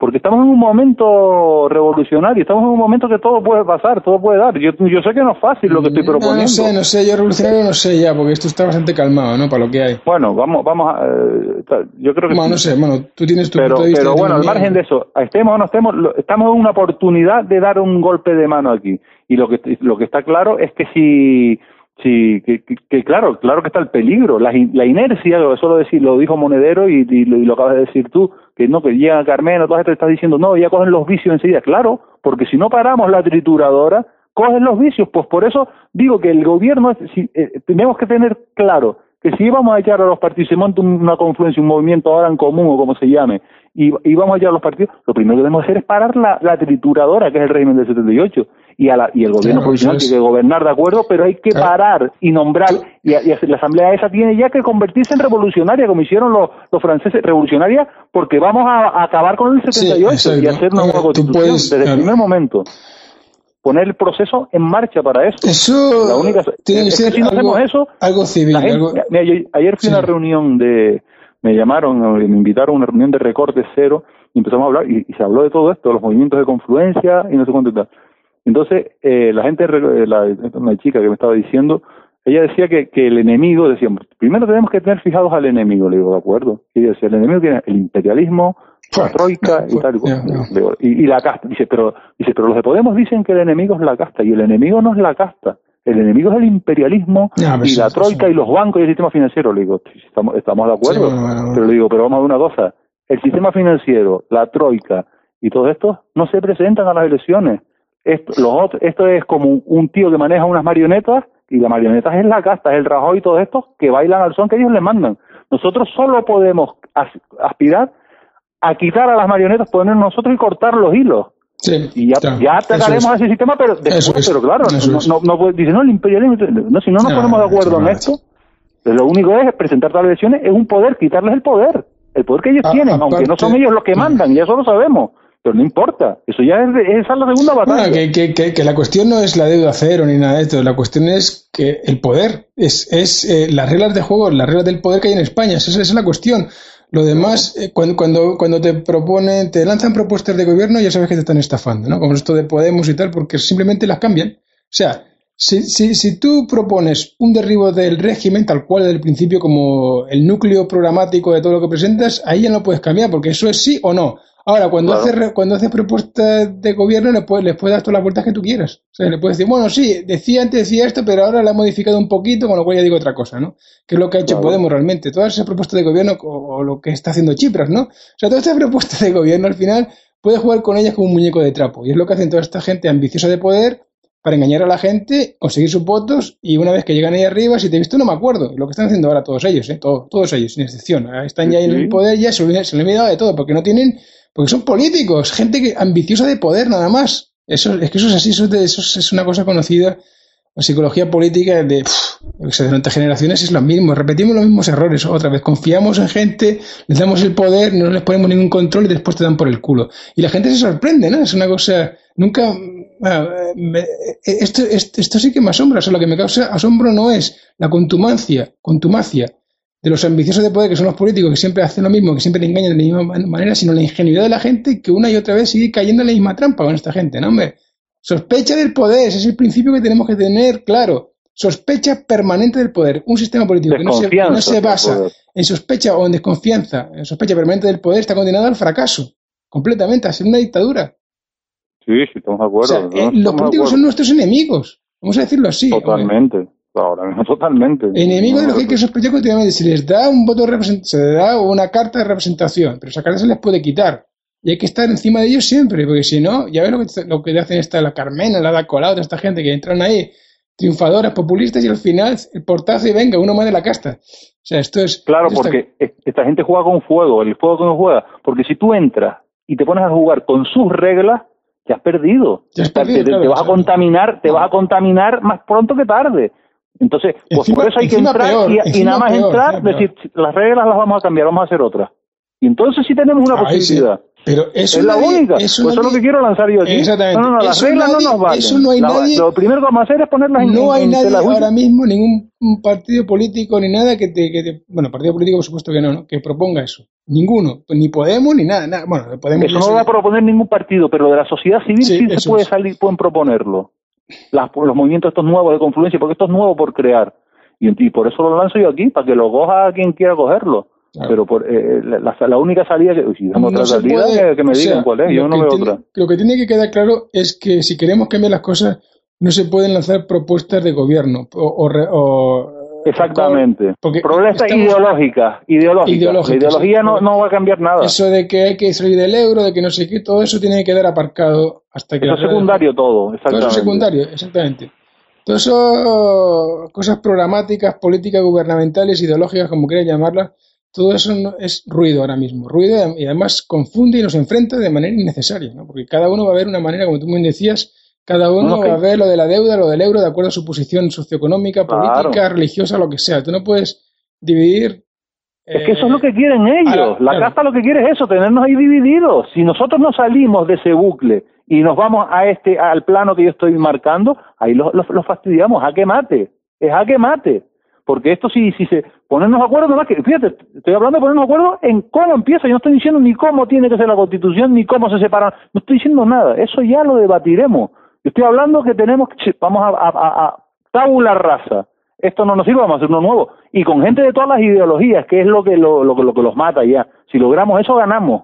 porque estamos en un momento revolucionario, estamos en un momento que todo puede pasar, todo puede dar. Yo, yo sé que no es fácil lo que estoy proponiendo. No, sé, no sé, yo revolucionario no sé ya, porque esto está bastante calmado, ¿no? Para lo que hay. Bueno, vamos, vamos a, eh, yo creo que... Bueno, no sé, bueno, tú tienes tu pero, punto de vista. Pero bueno, al margen de eso, estemos o no estemos, estamos en una oportunidad de dar un golpe de mano aquí. Y lo que, lo que está claro es que si Sí, que, claro, claro que está el peligro, la, la inercia, eso lo, decir, lo dijo Monedero y, lo, acabas de decir tú, que no, que llega Carmena, todas te diciendo, no, ya cogen los vicios enseguida, claro, porque si no paramos la trituradora, cogen los vicios, pues por eso digo que el gobierno, eh, tenemos que tener claro que si vamos a echar a los partidos, se monta una confluencia, un movimiento ahora en común o como se llame, y, y vamos a echar a los partidos, lo primero que debemos hacer es parar la, la trituradora, que es el régimen del 78, y, a la, y el gobierno provisional tiene que gobernar de acuerdo, pero hay que parar y nombrar, y, la asamblea esa tiene ya que convertirse en revolucionaria, como hicieron los, los franceses, revolucionaria, porque vamos a, acabar con el 78 y hacer una nueva constitución desde el primer momento. poner el proceso en marcha para eso. Eso La única- tiene que es que ser si no algo, hacemos eso, algo civil. La gente- algo- mira, yo- ayer fui a una Sí. reunión de, me llamaron, me invitaron a una reunión de recorte cero y empezamos a hablar y, y se habló de todo esto, los movimientos de confluencia y no sé cuánto y tal. Entonces, eh, la gente, re- la, una chica que me estaba diciendo, ella decía que, que el enemigo, decíamos, primero tenemos que tener fijados al enemigo, le digo, de acuerdo. Y ella decía, el enemigo tiene el imperialismo, la troika y tal. y la casta. Dice, pero, dice, pero los de Podemos dicen que el enemigo es la casta y el enemigo no es la casta. El enemigo es el imperialismo Ya, y la troika y los bancos y el sistema financiero. Le digo, estamos, estamos de acuerdo. Sí, bueno, bueno, bueno. Pero le digo, pero vamos a ver una cosa. El sistema financiero, la troika y todo esto no se presentan a las elecciones. Esto, los otros- esto es como un, tío que maneja unas marionetas y la marioneta es la casta, es el Rajoy y todos estos que bailan al son que ellos les mandan. Nosotros solo podemos as- aspirar a quitar a las marionetas, poner nosotros y cortar los hilos. Sí, Y ya, claro, ya atacaremos es. a ese sistema, pero después, es, pero claro, no, no, no dice, no, el imperialismo, no, si no nos No, ponemos de acuerdo en esto, pues lo único es presentar las elecciones, es un poder, quitarles el poder, el poder que ellos tienen, aunque no son ellos los que mandan, ya eso lo sabemos, pero no importa, eso ya es, de- esa es la segunda batalla. Bueno, que, que, que, que la cuestión no es la deuda cero ni nada de esto, la cuestión es que el poder, es, es eh, las reglas de juego, las reglas del poder que hay en España, esa, esa es la cuestión. Lo demás, eh, cuando, cuando, cuando te proponen, te lanzan propuestas de gobierno, ya sabes que te están estafando, ¿no? Como esto de Podemos y tal, porque simplemente las cambian. O sea, si, si, si tú propones un derribo del régimen tal cual desde el principio como el núcleo programático de todo lo que presentas, ahí ya no puedes cambiar, porque eso es sí o no. Ahora, cuando Claro. haces cuando haces propuestas de gobierno, le puedes, les puedes dar todas las vueltas que tú quieras. O sea, le puedes decir, bueno, sí, decía antes decía esto, pero ahora la he modificado un poquito, con lo cual ya digo otra cosa, ¿no? Que es lo que ha hecho Claro. Podemos realmente. Todas esas propuestas de gobierno o, o lo que está haciendo Chipras, ¿no? O sea, todas estas propuestas de gobierno al final puedes jugar con ellas como un muñeco de trapo. Y es lo que hacen toda esta gente ambiciosa de poder para engañar a la gente, conseguir sus votos y una vez que llegan ahí arriba, si te he visto no me acuerdo, lo que están haciendo ahora todos ellos, ¿eh? Todo- todos ellos, sin excepción, están ya en el poder, ya se, olvidan- se le han olvidado de todo, porque no tienen, porque son políticos, gente que, ambiciosa de poder nada más. Eso, es que eso es así, eso es, de- eso es- una cosa conocida, la psicología política de, pff, durante generaciones es lo mismo, repetimos los mismos errores otra vez, confiamos en gente, les damos el poder, no les ponemos ningún control y después te dan por el culo. Y la gente se sorprende, ¿no? Es una cosa, nunca, bueno, eh, me- eh, esto, esto, esto sí que me asombra, o sea, lo que me causa asombro no es la contumacia, contumacia de los ambiciosos de poder que son los políticos que siempre hacen lo mismo, que siempre le engañan de la misma man- manera, sino la ingenuidad de la gente que una y otra vez sigue cayendo en la misma trampa con esta gente, ¿no, hombre? Sospecha del poder, ese es el principio que tenemos que tener claro. Sospecha permanente del poder. Un sistema político que no se, no se basa en sospecha o en desconfianza, en sospecha permanente del poder, está condenado al fracaso. Completamente, a ser una dictadura. Sí, sí, estamos de O acuerdo. sea, ¿no? eh, los políticos son nuestros enemigos. Vamos a decirlo así. hombre. Totalmente, ahora mismo totalmente. Enemigos de los que hay que No, sospechar continuamente. Se les da un voto de se les da una carta de representación, pero esa carta se les puede quitar. Y hay que estar encima de ellos siempre, porque si no, ya ves lo que, lo que hacen esta, la Carmena, la da Colau, toda esta gente que entran ahí, triunfadoras, populistas, y al final el portazo y venga, uno más de la casta. O sea, esto es. Claro, esto porque es- esta gente juega con fuego, el fuego que no juega. Porque si tú entras y te pones a jugar con sus reglas, ya has perdido. Has te, te claro, vas a contaminar, te vas a contaminar más pronto que tarde. Entonces, pues Encima- por eso hay que entrar peor, y- nada más peor, entrar, peor. decir, las reglas las vamos a cambiar, vamos a hacer otras. Y entonces sí tenemos una Ahí sí. Pero eso es la nadie- única. eso Pues eso es lo nadie- que quiero lanzar yo aquí. Exactamente. No, no, no, las reglas nadie- no nos valen. eso no hay La- nadie- Lo primero que vamos a hacer es ponerlas en No hay en nadie ahora mismo, ningún partido político ni nada que te, que te- Bueno, partido político por supuesto que no, ¿no? Que proponga eso. Ninguno. Pues ni Podemos ni nada. nada. Bueno, Podemos. Eso no lo va a proponer ningún partido, pero de la sociedad civil Sí, sí, se puede es. salir, pueden proponerlo. Las- los movimientos estos nuevos de confluencia, porque esto es nuevo por crear. Y, y por eso lo lanzo yo aquí, para que lo coja quien quiera cogerlo. Claro. Pero por, eh, la, la- la única salida que, si damos No otra se salida, puede- que, que me o sea, digan cuál es, yo no veo tiene- otra. Lo que tiene que quedar claro es que si queremos cambiar las cosas, no se pueden lanzar propuestas de gobierno o, o re- o- Exactamente. porque Propuestas ideológicas, ideológicas. Ideológicas, La ideología sí. no, no va a cambiar nada. Eso, Eso de que hay que salir del euro, de que no sé qué, todo eso tiene que quedar aparcado hasta que... es las reglas- secundario todo, Todo exactamente. eso es secundario, exactamente. Todo eso, cosas programáticas, políticas, gubernamentales, ideológicas, como quieras llamarlas, todo eso no- es ruido ahora mismo. Ruido y además confunde y nos enfrenta de manera innecesaria, ¿no? Porque cada uno va a ver una manera, como tú me decías, cada uno No, no, va a ver lo de la deuda, lo del euro, de acuerdo a su posición socioeconómica, Claro. política, religiosa, lo que sea. Tú no puedes dividir Es que eso es lo que quieren ellos. la casta lo que quiere es eso, tenernos ahí divididos. Si nosotros no salimos de ese bucle y nos vamos a este al plano que yo estoy marcando, ahí los lo, fastidiamos, a que mate, es a que mate. Porque esto si, si se ponernos de acuerdo, no que, fíjate, estoy hablando de ponernos de acuerdo en cómo empieza, yo no estoy diciendo ni cómo tiene que ser la constitución, ni cómo se separan, no estoy diciendo nada, eso ya lo debatiremos. Yo estoy hablando que tenemos que, vamos a, a, a tabular raza, esto no nos sirve, vamos a hacer uno nuevo. Y con gente de todas las ideologías, que es lo que, lo, lo, lo que los mata ya. Si logramos eso, ganamos.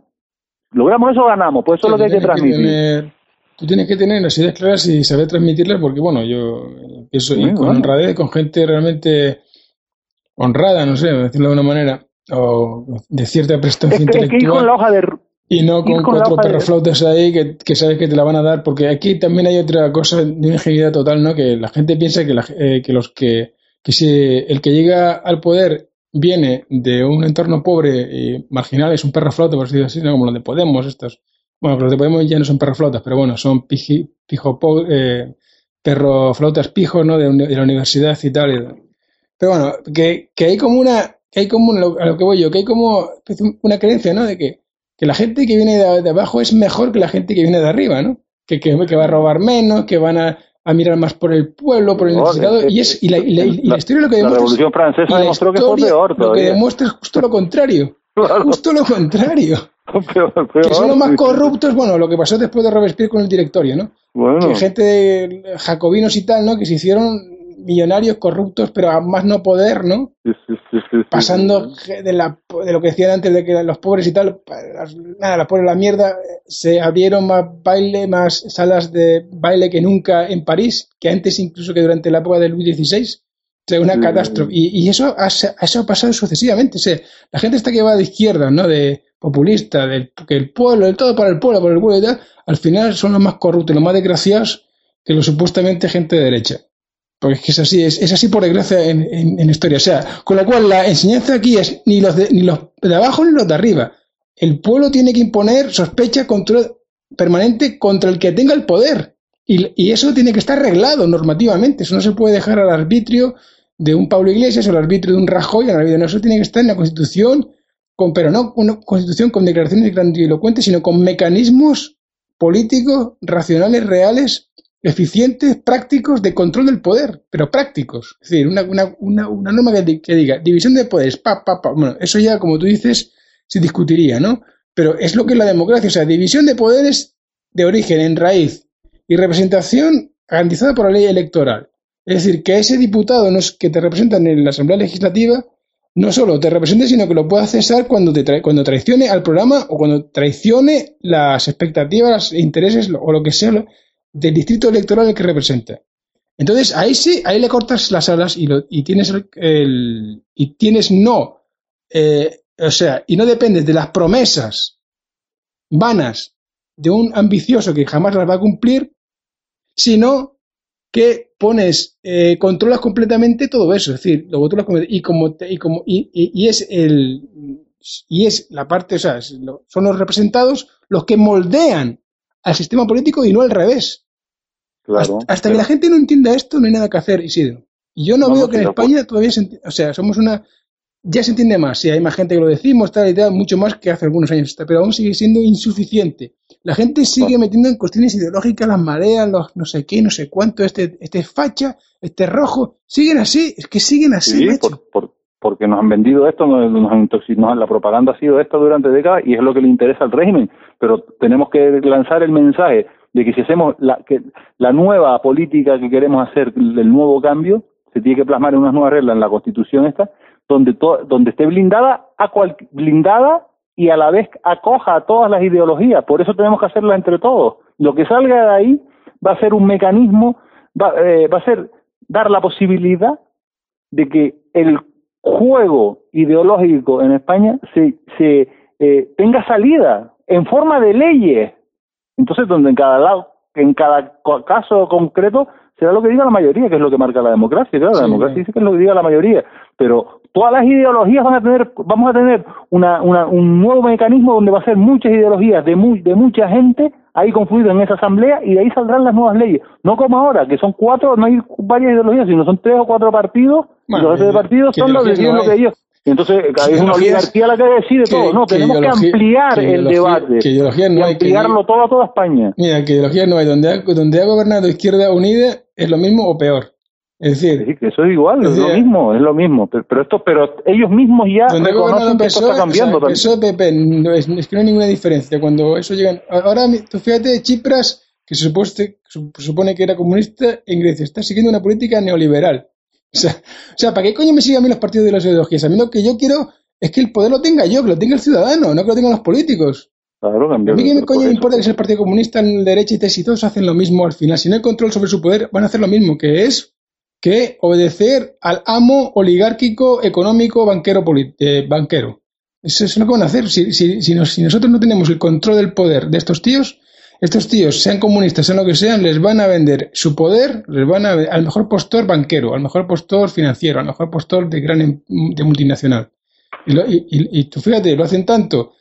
Logramos eso, ganamos. Pues eso es lo que hay que transmitir. tú tienes que tener las ideas claras y saber transmitirlas, porque bueno, yo pienso con honradez, con gente realmente honrada, no sé, decirlo de una manera, o de cierta prestancia intelectual. y no con cuatro perroflautas ahí que, que, sabes que te la van a dar, porque aquí también hay otra cosa de ingeniería total, ¿no? Que la gente piensa que, la, eh, que los que que si el que llega al poder viene de un entorno pobre y marginal, es un perro flota, por decirlo así, como los de Podemos, estos. Bueno, los de Podemos ya no son perros flotas, pero bueno, son pijo, eh, perro flotas pijos, ¿no? De, la universidad y tal. Pero bueno, que, que hay como una, que hay como, a lo que voy yo, que hay como una creencia, ¿no? De que, que la gente que viene de, abajo es mejor que la gente que viene de arriba, ¿no? Que, que, que va a robar menos, que van a, a mirar más por el pueblo, por el necesitado, y, es, y, la, historia lo que demuestra. La Revolución Francesa demostró que fue peor. Lo que demuestra es justo lo contrario. Justo lo contrario. que son los más corruptos, bueno, lo que pasó después de Robespierre con el directorio, ¿no? Bueno. Que gente de jacobinos y tal, ¿no? Que se hicieron millonarios corruptos, pero a más no poder, ¿no? Pasando de, la, de lo que decían antes de que los pobres y tal, nada, la pobres la mierda, se abrieron más baile, más salas de baile que nunca en París, que antes incluso que durante la época de Luis XVI. O sea, una catástrofe. Y, eso, ha, eso ha pasado sucesivamente. O sea, la gente está que va de izquierda, ¿no? De populista, del que el pueblo, el todo para el pueblo, por el pueblo y tal, al final son los más corruptos, los más desgraciados que los supuestamente gente de derecha. Porque es así, es, así por desgracia en, historia. O sea, con lo cual la enseñanza aquí es ni los de, ni los de abajo ni los de arriba. El pueblo tiene que imponer sospecha control permanente contra el que tenga el poder. Y, eso tiene que estar arreglado normativamente. Eso no se puede dejar al arbitrio de un Pablo Iglesias o al arbitrio de un Rajoy. No, eso tiene que estar en la Constitución, con, pero no una Constitución con declaraciones grandilocuentes, sino con mecanismos políticos, racionales, reales, eficientes, prácticos de control del poder, pero prácticos. Es decir, una, una, una, norma que, diga división de poderes, pa, pa, pa. Bueno, eso ya, como tú dices, se discutiría, ¿no? Pero es lo que es la democracia, o sea, división de poderes de origen, en raíz, y representación garantizada por la ley electoral. Es decir, que ese diputado que te representa en la Asamblea Legislativa no solo te represente, sino que lo pueda cesar cuando, te cuando traicione al programa o cuando traicione las expectativas, intereses o lo que sea del distrito electoral que representa. Entonces, ahí sí, ahí le cortas las alas y, lo, y tienes el, y tienes no, eh, o sea, y no dependes de las promesas vanas de un ambicioso que jamás las va a cumplir, sino que pones, eh, controlas completamente todo eso, es decir, lo controlas y como, y como y, y, es el y es la parte, o sea, son los representados los que moldean al sistema político y no al revés hasta, que la gente no entienda esto, no hay nada que hacer, Isidro. Y yo no, veo que en España todavía se O sea, somos una. Ya se entiende más, si hay más gente que lo decimos, tal y mucho más que hace algunos años, pero aún sigue siendo insuficiente. La gente sigue metiendo en cuestiones ideológicas las mareas, los no sé qué, no sé cuánto, este, este facha, este rojo, siguen así, es que siguen así. Sí, porque nos han vendido esto, nos, nos, la propaganda ha sido esta durante décadas y es lo que le interesa al régimen, pero tenemos que lanzar el mensaje de que si hacemos la, que la nueva política que queremos hacer, el nuevo cambio, se tiene que plasmar en unas nuevas reglas en la Constitución esta, donde, donde esté blindada, a cual, blindada y a la vez acoja a todas las ideologías. Por eso tenemos que hacerla entre todos. Lo que salga de ahí va a ser un mecanismo, va, eh, va a ser dar la posibilidad de que el juego ideológico en España se, se eh, tenga salida en forma de leyes entonces, donde en cada lado, en cada caso concreto será lo que diga la mayoría, que es lo que marca la democracia, claro, la democracia dice que es lo que diga la mayoría, pero todas las ideologías van a tener, vamos a tener una, una, un nuevo mecanismo donde va a ser muchas ideologías de, de mucha gente ahí confluido en esa asamblea y de ahí saldrán las nuevas leyes, no como ahora, que son cuatro, no hay varias ideologías, sino son tres o cuatro partidos, y los otros partidos son los que, lo que ellos Entonces, hay una oligarquía la que decide todo. No, tenemos que ampliar el debate. Que ideología no hay. Ampliarlo todo a toda España. Mira, que ideología no hay. Donde ha, donde ha gobernado Izquierda Unida es lo mismo o peor. Es decir, que eso es igual, es, lo mismo, es lo mismo. Pero, esto, pero ellos mismos ya reconocen que esto está cambiando también. No es, es, que no hay ninguna diferencia. Cuando eso llega. Ahora, tú fíjate, Chipras, que se supone que era comunista en Grecia, está siguiendo una política neoliberal. O sea, o sea, ¿para qué coño me siguen a mí los partidos de las ideologías? A mí lo que yo quiero es que el poder lo tenga yo, que lo tenga el ciudadano, no que lo tengan los políticos. Claro, a mí qué me coño me importa que sea el Partido Comunista en derecha y si todos hacen lo mismo al final. Si no hay control sobre su poder, van a hacer lo mismo, que es que obedecer al amo oligárquico, económico, banquero. Eh, banquero. Eso es lo que van a hacer. Si, si, si, si nosotros no tenemos el control del poder de estos tíos, estos tíos, sean comunistas, sean lo que sean, les van a vender su poder, les van a al mejor postor banquero, al mejor postor financiero, al mejor postor de gran em, de multinacional. Y, tú fíjate, lo hacen tanto,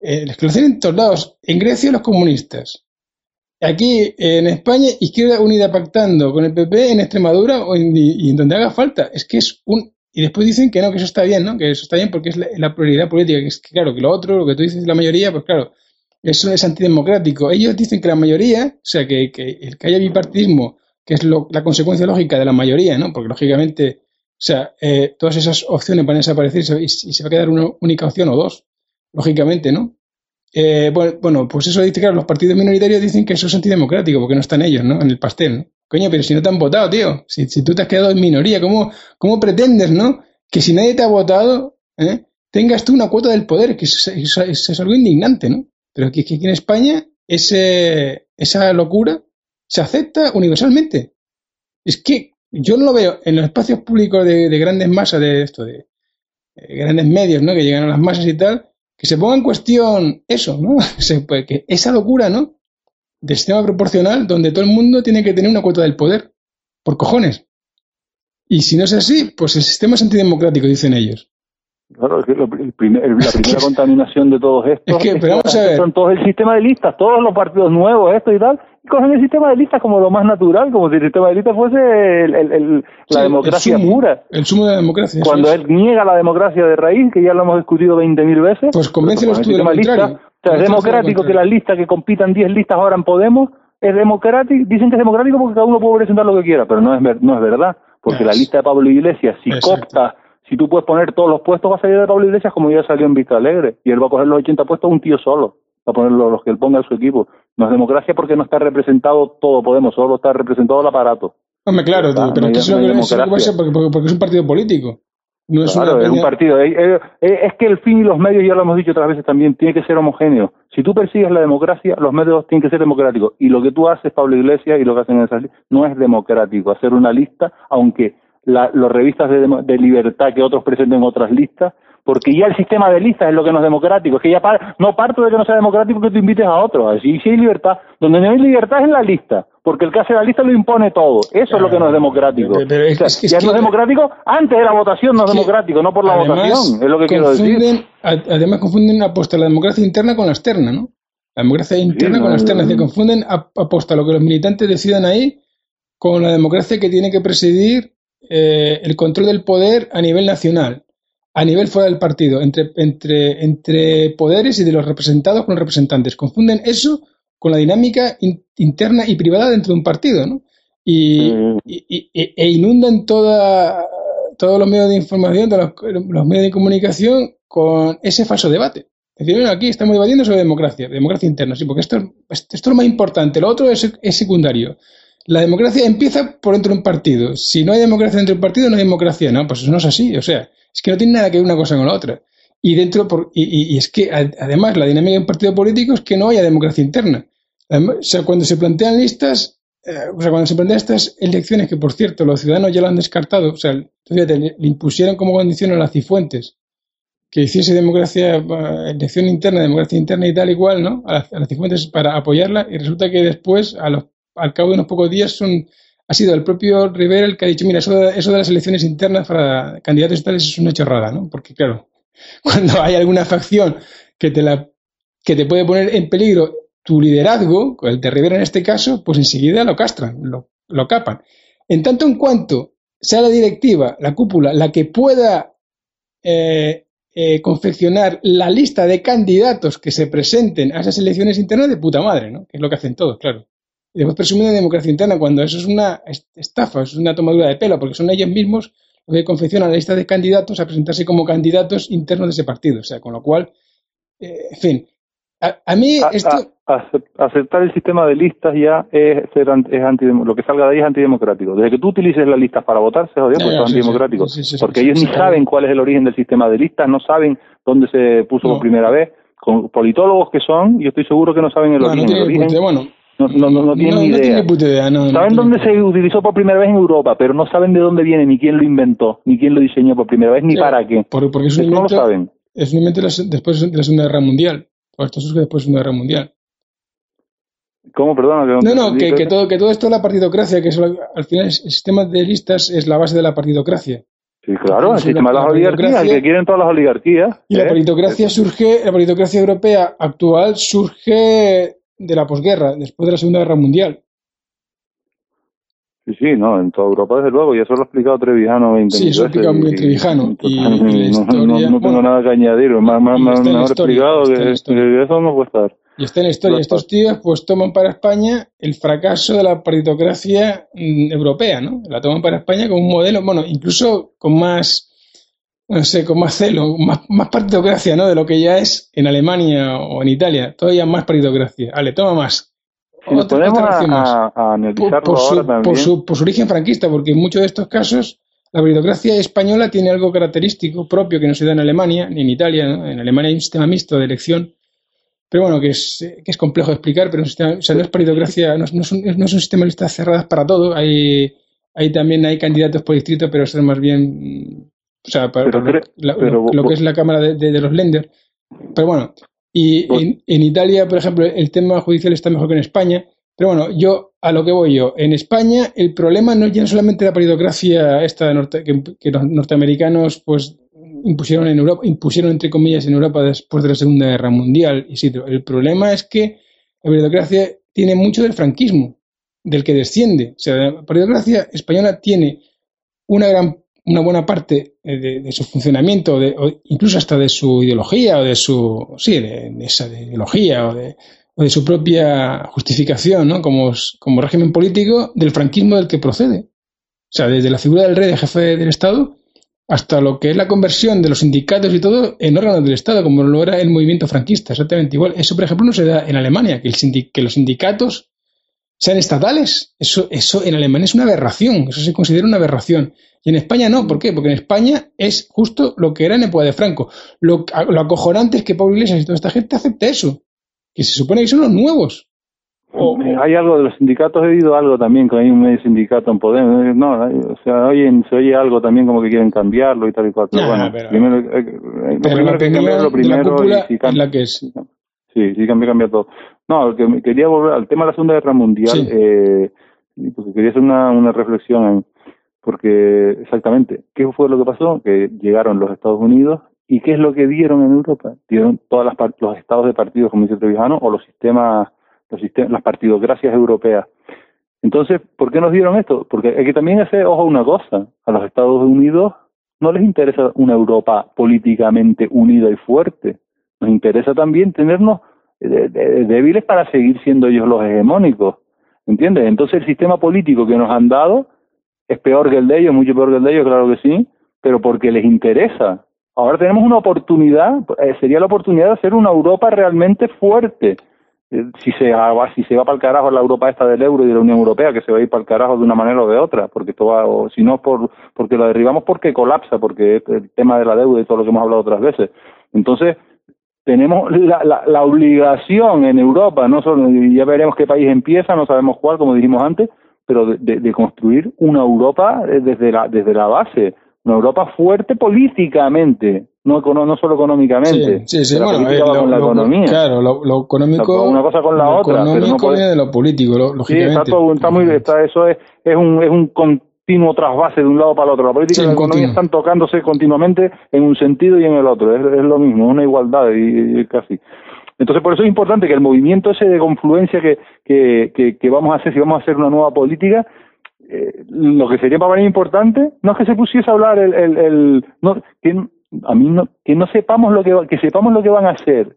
eh, lo hacen en todos lados. En Grecia los comunistas. Aquí en España, Izquierda Unida pactando con el PP en Extremadura o en, y en donde haga falta. Es que es un... Y después dicen que no, que eso está bien, ¿no? Que eso está bien porque es la, prioridad política. Que es que, claro, que lo otro, lo que tú dices, la mayoría, pues claro, eso es antidemocrático. Ellos dicen que la mayoría, o sea, que, que, que haya bipartidismo, que es la consecuencia lógica de la mayoría, ¿no? Porque lógicamente, o sea, eh, todas esas opciones van a desaparecer y, se va a quedar una única opción o dos, lógicamente, ¿no? Eh, bueno, pues eso dice, claro, los partidos minoritarios dicen que eso es antidemocrático porque no están ellos, ¿no? En el pastel, ¿no? Coño, pero si no te han votado, tío, si, si tú te has quedado en minoría, ¿cómo, ¿cómo pretendes, ¿no? Que si nadie te ha votado, ¿eh? tengas tú una cuota del poder, que es algo indignante, ¿no? Pero aquí, aquí en España ese, esa locura se acepta universalmente. Es que yo no lo veo en los espacios públicos de, grandes masas, de esto, de, grandes medios, ¿no? Que llegan a las masas y tal, que se ponga en cuestión eso, ¿no? Que esa locura, ¿no? Del sistema proporcional donde todo el mundo tiene que tener una cuota del poder. Por cojones. Y si no es así, pues el sistema es antidemocrático, dicen ellos. Claro, es que la primera contaminación de todos estos es que, son todos el sistema de listas, todos los partidos nuevos, esto y tal, y cogen el sistema de listas como lo más natural, como si el sistema de listas fuese la democracia pura. El sumo de la democracia. Cuando él niega la democracia de raíz, que ya lo hemos discutido 20.000 veces. Pues convence los tú de lo contrario. O sea, es democrático que las listas que compitan 10 listas ahora en Podemos, es democrático, dicen que es democrático porque cada uno puede presentar lo que quiera, pero no es, no es verdad, porque la lista de Pablo Iglesias, si copta si tú puedes poner todos los puestos, va a salir de Pablo Iglesias como ya salió en Vista Alegre. Y él va a coger los 80 puestos un tío solo. Va a poner los, que él ponga en su equipo. No es democracia porque no está representado todo Podemos, solo está representado el aparato. Hombre, claro, pero es eso es porque, es un partido político. No es claro, es un partido. Es que el fin y los medios, ya lo hemos dicho otras veces también, tiene que ser homogéneo. Si tú persigues la democracia, los medios tienen que ser democráticos. Y lo que tú haces, Pablo Iglesias, y lo que hacen en esas listas, no es democrático. Hacer una lista, aunque la, los revistas de, libertad que otros presenten otras listas, porque ya el sistema de listas es lo que no es democrático, es que ya no parto de que no sea democrático que tú invites a otros, así si hay libertad, donde no hay libertad es en la lista, porque el que hace la lista lo impone todo, eso es lo que no es democrático. ya no es democrático, antes de la votación no es democrático, no por la votación, es lo que quiero decir. Además confunden aposta la democracia interna con la externa, ¿no? La democracia interna con la externa, se confunden aposta lo que los militantes decidan ahí con la democracia que tiene que presidir eh, el control del poder a nivel nacional, a nivel fuera del partido, entre, entre, entre poderes y de los representados con los representantes. Confunden eso con la dinámica interna y privada dentro de un partido, ¿no? Y, mm. e inundan toda, todos los medios de información, todos los, medios de comunicación con ese falso debate. Es decir, bueno, aquí estamos debatiendo sobre democracia, democracia interna, sí, porque esto, esto es lo más importante, lo otro es, es secundario la democracia empieza por dentro de un partido. Si no hay democracia dentro de un partido, no hay democracia. No, pues eso no es así. O sea, es que no tiene nada que ver una cosa con la otra. Y dentro, por, y, es que además la dinámica de un partido político es que no haya democracia interna. o sea, cuando se plantean listas, eh, o sea, cuando se plantean estas elecciones, que por cierto los ciudadanos ya lo han descartado, o sea, fíjate, le, impusieron como condición a las cifuentes que hiciese democracia, eh, elección interna, democracia interna y tal igual, ¿no? A las, a las cifuentes para apoyarla y resulta que después, a los al cabo de unos pocos días son, ha sido el propio Rivera el que ha dicho, mira, eso de, eso de las elecciones internas para candidatos tales es una chorrada, ¿no? Porque claro, cuando hay alguna facción que te, la, que te puede poner en peligro tu liderazgo, el de Rivera en este caso, pues enseguida lo castran, lo, lo capan. En tanto en cuanto sea la directiva, la cúpula, la que pueda eh, eh, confeccionar la lista de candidatos que se presenten a esas elecciones internas de puta madre, ¿no? Que es lo que hacen todos, claro. Y después presumen de democracia interna cuando eso es una estafa, es una tomadura de pelo, porque son ellos mismos los que confeccionan la lista de candidatos a presentarse como candidatos internos de ese partido. O sea, con lo cual, eh, en fin, a, mí esto... aceptar el sistema de listas ya es, ser, es lo que salga de ahí es antidemocrático. Desde que tú utilices las listas para votar, se jodió, pues es antidemocrático. porque ellos ni saben cuál es el origen del sistema de listas, no saben dónde se puso por primera vez. Con politólogos que son, yo estoy seguro que no saben el origen. No, no, no, no, tienen ni idea. saben dónde se utilizó por primera vez en Europa, pero no saben de dónde viene, ni quién lo inventó, ni quién lo diseñó por primera vez, ni para qué. porque es un no lo saben. Es un invento después de la Segunda Guerra Mundial. Esto surge después de una guerra mundial. ¿Cómo? Perdona. no, no, que, que, todo, que todo esto es la partidocracia, que al final el sistema de listas es la base de la partidocracia. Sí, claro, el sistema de las oligarquías, el que quieren todas las oligarquías. Y la ¿eh? partidocracia surge, la partidocracia europea actual surge de la posguerra, después de la Segunda Guerra Mundial. Sí, sí, no, en toda Europa desde luego, y eso lo ha explicado Trevijano 20 Sí, eso lo ha explicado muy Trevijano. Y, no, tengo nada que añadir, más, más, más explicado que, eso no puede estar. Y está en la historia. Estos tíos pues toman para España el fracaso de la partitocracia mm, europea, ¿no? La toman para España como un modelo, bueno, incluso con más, no sé, con más celo, más, más partitocracia, ¿no? De lo que ya es en Alemania o en Italia. Todavía más partitocracia. Ale, toma más. Si podemos a, por, su, por, su, origen franquista, porque en muchos de estos casos la meritocracia española tiene algo característico propio que no se da en Alemania ni en Italia. En Alemania hay un sistema mixto de elección, pero bueno, que es, que es complejo de explicar, pero no es meritocracia, no, es un, no es un sistema de listas cerradas para todo. Hay, hay también hay candidatos por distrito, pero son más bien, o sea, para, lo, que es la Cámara de, de los Lender. Pero bueno, y pues en, en, Italia, por ejemplo, el tema judicial está mejor que en España. Pero bueno, yo a lo que voy yo. En España el problema no es ya solamente la paridocracia esta que, los norteamericanos pues impusieron en Europa, impusieron entre comillas en Europa después de la Segunda Guerra Mundial. Y sí, el problema es que la paridocracia tiene mucho del franquismo, del que desciende. O sea, la paridocracia española tiene una gran una buena parte eh, de, su funcionamiento, de, incluso hasta de su ideología o de su, sí, de, esa ideología o de, o de su propia justificación, ¿no? Como, como régimen político del franquismo del que procede. O sea, desde la figura del rey de jefe del Estado hasta lo que es la conversión de los sindicatos y todo en órganos del Estado, como lo era el movimiento franquista, exactamente igual. Eso, por ejemplo, no se da en Alemania, que, el que los sindicatos sean estatales. Eso, eso en Alemania es una aberración, eso se considera una aberración. Y en España no, ¿por qué? Porque en España es justo lo que era en época de Franco. Lo, lo acojonante es que Pablo Iglesias y toda esta gente acepte eso, que se supone que son los nuevos. hay algo de los sindicatos, he oído algo también, que hay un medio sindicato en Podemos, no, o sea, se oye algo también como que quieren cambiarlo y tal y cual, pero bueno, primero, eh, lo primero que cambiar lo primero y la que es. Sí, sí cambia, cambia todo. No, que quería volver al tema de la Segunda Guerra Mundial, eh, porque quería hacer una, una reflexión en porque exactamente, ¿qué fue lo que pasó? Que llegaron los Estados Unidos y ¿qué es lo que dieron en Europa? Dieron todas las los estados de partidos, como dice Trevijano, o los sistemas, los sistemas, las partidocracias europeas. Entonces, ¿por qué nos dieron esto? Porque hay que también hacer, ojo, una cosa, a los Estados Unidos no les interesa una Europa políticamente unida y fuerte, nos interesa también tenernos débiles para seguir siendo ellos los hegemónicos, ¿entiendes? Entonces el sistema político que nos han dado es peor que el de ellos, mucho peor que el de ellos, claro que sí, pero porque les interesa. Ahora tenemos una oportunidad, eh, sería la oportunidad de hacer una Europa realmente fuerte. Eh, si se, va, si se va para el carajo la Europa esta del euro y de la Unión Europea, que se va a ir para el carajo de una manera o de otra, porque esto va, o si no, por, porque la derribamos porque colapsa, porque el tema de la deuda y todo lo que hemos hablado otras veces. Entonces, tenemos la, la, la obligación en Europa, no solo, ya veremos qué país empieza, no sabemos cuál, como dijimos antes, pero de, de, construir una Europa eh, desde la, desde la base, una Europa fuerte políticamente, no, no solo económicamente. Sí, sí, bueno, eh, con la economía. Claro, lo, económico. una cosa con la otra. Económico pero de lo político, lógicamente. Sí, está, todo, está muy. Está, eso es, es, un, es un continuo trasvase de un lado para el otro. La política y la economía están tocándose continuamente en un sentido y en el otro. Es, es lo mismo, una igualdad y casi. Entonces, por eso es importante que el movimiento ese de confluencia que, que, que, vamos a hacer, si vamos a hacer una nueva política, eh, lo que sería para mí importante no es que se pusiese a hablar el, el, el no, que a mí no, que no sepamos lo que que sepamos lo que van a hacer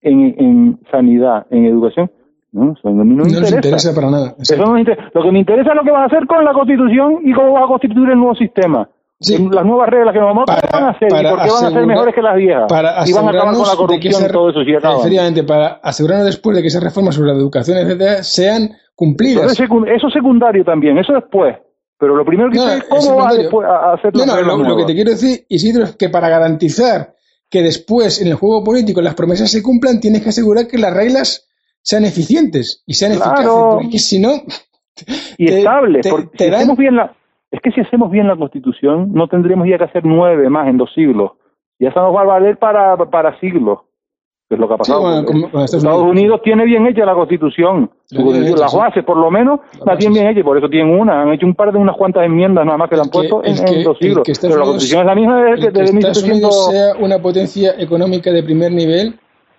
en, en sanidad, en educación, no, eso me No interesa. interesa para nada. Eso no me interesa. Lo que me interesa es lo que van a hacer con la Constitución y cómo va a constituir el nuevo sistema. Sí. Las nuevas reglas que nos vamos a van a hacer y para por qué van a ser asegurar- mejores que las viejas. para y van a acabar con la corrupción y todo eso. Acaban. efectivamente, para asegurarnos después de que esas reformas sobre la educación, etcétera, sean cumplidas. eso es secundario también, eso después. Pero lo primero que No, es cómo va secundario. después a hacer No, no, lo, lo que te quiero decir, Isidro, es que para garantizar que después en el juego político las promesas se cumplan, tienes que asegurar que las reglas sean eficientes y sean Claro. eficaces, porque si no, y te- estable. te- porque te si dan- hacemos bien la, es que si hacemos bien la Constitución, no tendremos ya que hacer nueve más en dos siglos. Y eso nos va a valer para, para siglos. Que es lo que ha Sí, pasado. bueno, como- con Estados Unidos. Unidos. tiene bien hecha la Constitución. La las sí. bases, por lo menos, la bases. tienen bien hecha. y Por eso tienen una. Han hecho un par de unas cuantas enmiendas nada más que le han que- puesto en, el que- en dos siglos. Pero la Constitución es la misma desde, que Estados 1700. Unidos sea una potencia económica de primer nivel,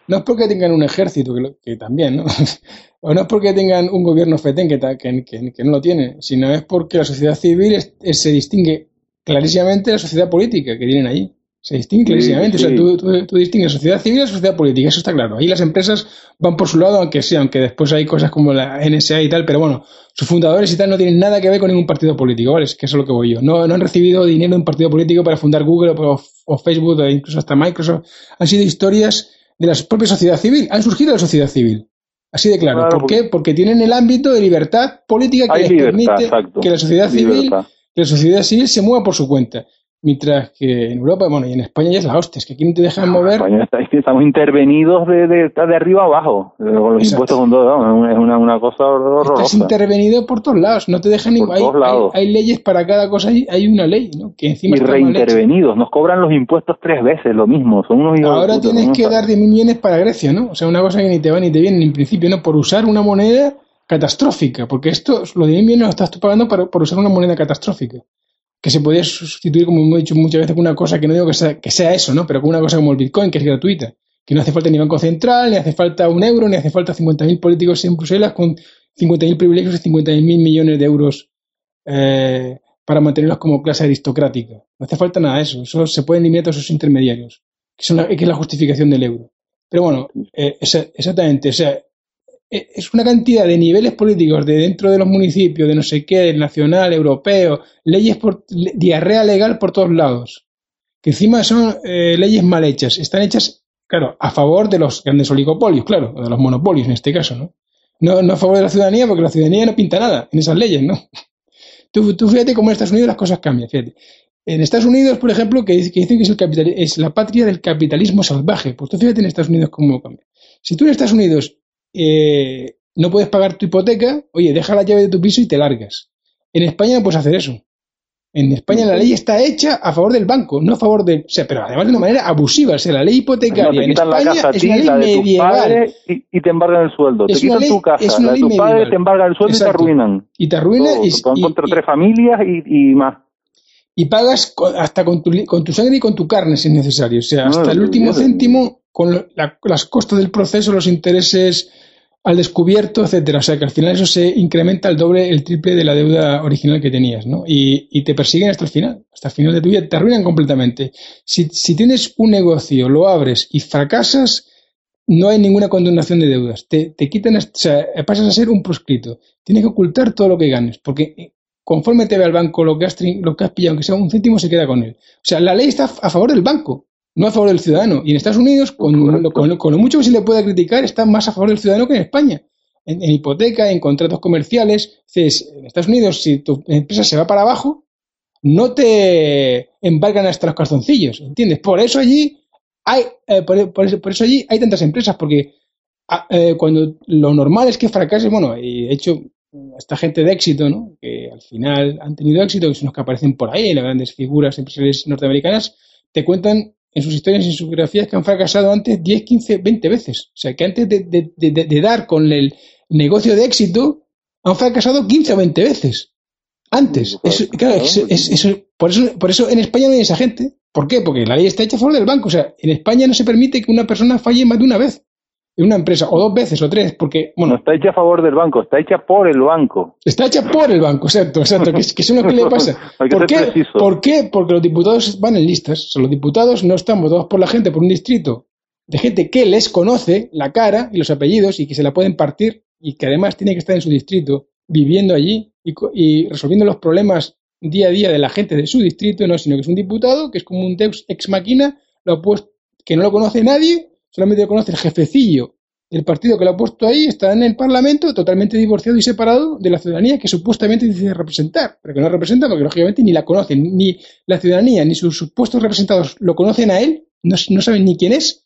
no es porque tengan un ejército, que, lo- que también, ¿no? o no es porque tengan un gobierno fetén, que, que, no lo tiene, sino es porque la sociedad civil es- es- se distingue clarísimamente de la sociedad política que tienen ahí. Se distingue Sí, clarísimamente. O sea, tú, tú- tú distingues sociedad civil y la sociedad política, eso está claro. Ahí las empresas van por su lado, aunque sí, aunque después hay cosas como la NSA y tal, pero bueno, sus fundadores y tal no tienen nada que ver con ningún partido político, ¿vale? Es que eso es lo que voy yo. No, no han recibido dinero de un partido político para fundar Google o, o Facebook o incluso hasta Microsoft. Han sido historias de la propia sociedad civil, han surgido de la sociedad civil. Así de claro. Claro, ¿Por qué? Porque tienen el ámbito de libertad política que les libertad, permite exacto. que la sociedad civil Libertad. que la sociedad civil se mueva por su cuenta. Mientras que en Europa, bueno, y en España ya es la hostia, es que aquí no te dejan mover. España está- estamos intervenidos de, de, de arriba abajo, eh, con los Exacto. impuestos con todo, ¿no? es una, una cosa Estás horrorosa. intervenido por todos lados, no te dejan ningún. Hay, hay- hay leyes para cada cosa, hay, hay una ley, ¿no? Que encima Y reintervenidos, nos cobran los impuestos tres veces, lo mismo, son unos de Ahora tienes que dar 10 millones para Grecia, ¿no? O sea, una cosa que ni te va ni te viene en principio, ¿no? Por usar una moneda catastrófica, porque esto, los 10 millones los estás tú pagando para- por usar una moneda catastrófica. Que se podía sustituir, como hemos dicho muchas veces, con una cosa que no digo que sea, que sea eso, ¿no? Pero con una cosa como el Bitcoin, que es gratuita. Que no hace falta ni banco central, ni hace falta un euro, ni hace falta 50.000 políticos en Bruselas con 50.000 privilegios y 50.000 millones de euros eh, para mantenerlos como clase aristocrática. No hace falta nada de eso. Eso se pueden eliminar todos esos intermediarios, que, son la, que es la justificación del euro. Pero bueno, eh, exactamente, o sea, es una cantidad de niveles políticos de dentro de los municipios, de no sé qué, nacional, europeo, leyes por diarrea legal por todos lados, que encima son eh, leyes mal hechas, están hechas, claro, a favor de los grandes oligopolios, claro, o de los monopolios en este caso, ¿no? No, no a favor de la ciudadanía, porque la ciudadanía no pinta nada en esas leyes, ¿no? Tú, tú fíjate cómo en Estados Unidos las cosas cambian, fíjate. En Estados Unidos, por ejemplo, que, que dicen que es, el capital, es la patria del capitalismo salvaje. Pues tú fíjate en Estados Unidos cómo cambia. Si tú en Estados Unidos eh, no puedes pagar tu hipoteca, oye, deja la llave de tu piso y te largas. En España no puedes hacer eso. En España la ley está hecha a favor del banco, no a favor del... O sea, pero además de una manera abusiva. O sea, la ley No, hipotecaria te en quitan la España casa es ti, una ley de medieval. y, y te embargan el sueldo. Es te quitan ley- tu casa, es una la de padres medieval. te embargan el sueldo y te arruinan. Y te arruina Todo. y, y- contra y- tres familias y, y más. y pagas hasta con tu, con tu sangre y con tu carne si es necesario. O sea, No, hasta el no, último no, no. céntimo con la- las costas del proceso, los intereses al descubierto, etcétera. O sea, que al final eso se incrementa el doble, el triple de la deuda original que tenías, ¿no? Y, te persiguen hasta el final, hasta el final de tu vida, te arruinan completamente. Si, tienes un negocio, lo abres y fracasas, no hay ninguna condonación de deudas. Te, quitan, o sea, pasas a ser un proscrito. Tienes que ocultar todo lo que ganes, porque eh, conforme te ve al banco lo que has, lo que has pillado, aunque sea un céntimo, se queda con él. O sea, la ley está a favor del banco, no a favor del ciudadano. Y en Estados Unidos, con, lo- con lo mucho que se le pueda criticar, está más a favor del ciudadano que en España. En, en hipoteca, en contratos comerciales. Entonces, en Estados Unidos, si tu empresa se va para abajo, no te embargan hasta los calzoncillos, ¿entiendes? Por eso allí hay, eh, por, por eso, por eso allí hay tantas empresas, porque ah, eh, cuando lo normal es que fracases, bueno, y de hecho, esta gente de éxito, ¿no? Que al final han tenido éxito, que son los que aparecen por ahí, las grandes figuras empresariales norteamericanas, te cuentan en sus historias y en sus biografías que han fracasado antes 10, 15, 20 veces. O sea, que antes de, de- de- dar con el negocio de éxito, han fracasado 15 o 20 veces. Antes. Eso- claro, eso- es- eso- por, eso, por eso en España no hay esa gente. ¿Por qué? Porque la ley está hecha a favor del banco. O sea, en España no se permite que una persona falle más de una vez. En una empresa, o dos veces o tres, porque, bueno. No está hecha a favor del banco, está hecha por el banco. Está hecha por el banco, exacto, exacto, que, que es lo que le pasa. ¿Por, qué? ¿Por qué? Porque los diputados van en listas, o sea, los diputados no están votados por la gente, por un distrito de gente que les conoce la cara y los apellidos y que se la pueden partir y que además tiene que estar en su distrito, viviendo allí y, resolviendo los problemas día a día de la gente de su distrito, no, sino que es un diputado que es como un deus ex machina, lo puesto, que no lo conoce nadie, solamente lo conoce el jefecillo. Del partido que lo ha puesto ahí, está en el Parlamento totalmente divorciado y separado de la ciudadanía que supuestamente dice representar, pero que no representa porque lógicamente ni la conocen, ni la ciudadanía ni sus supuestos representados lo conocen a él, no, no saben ni quién es,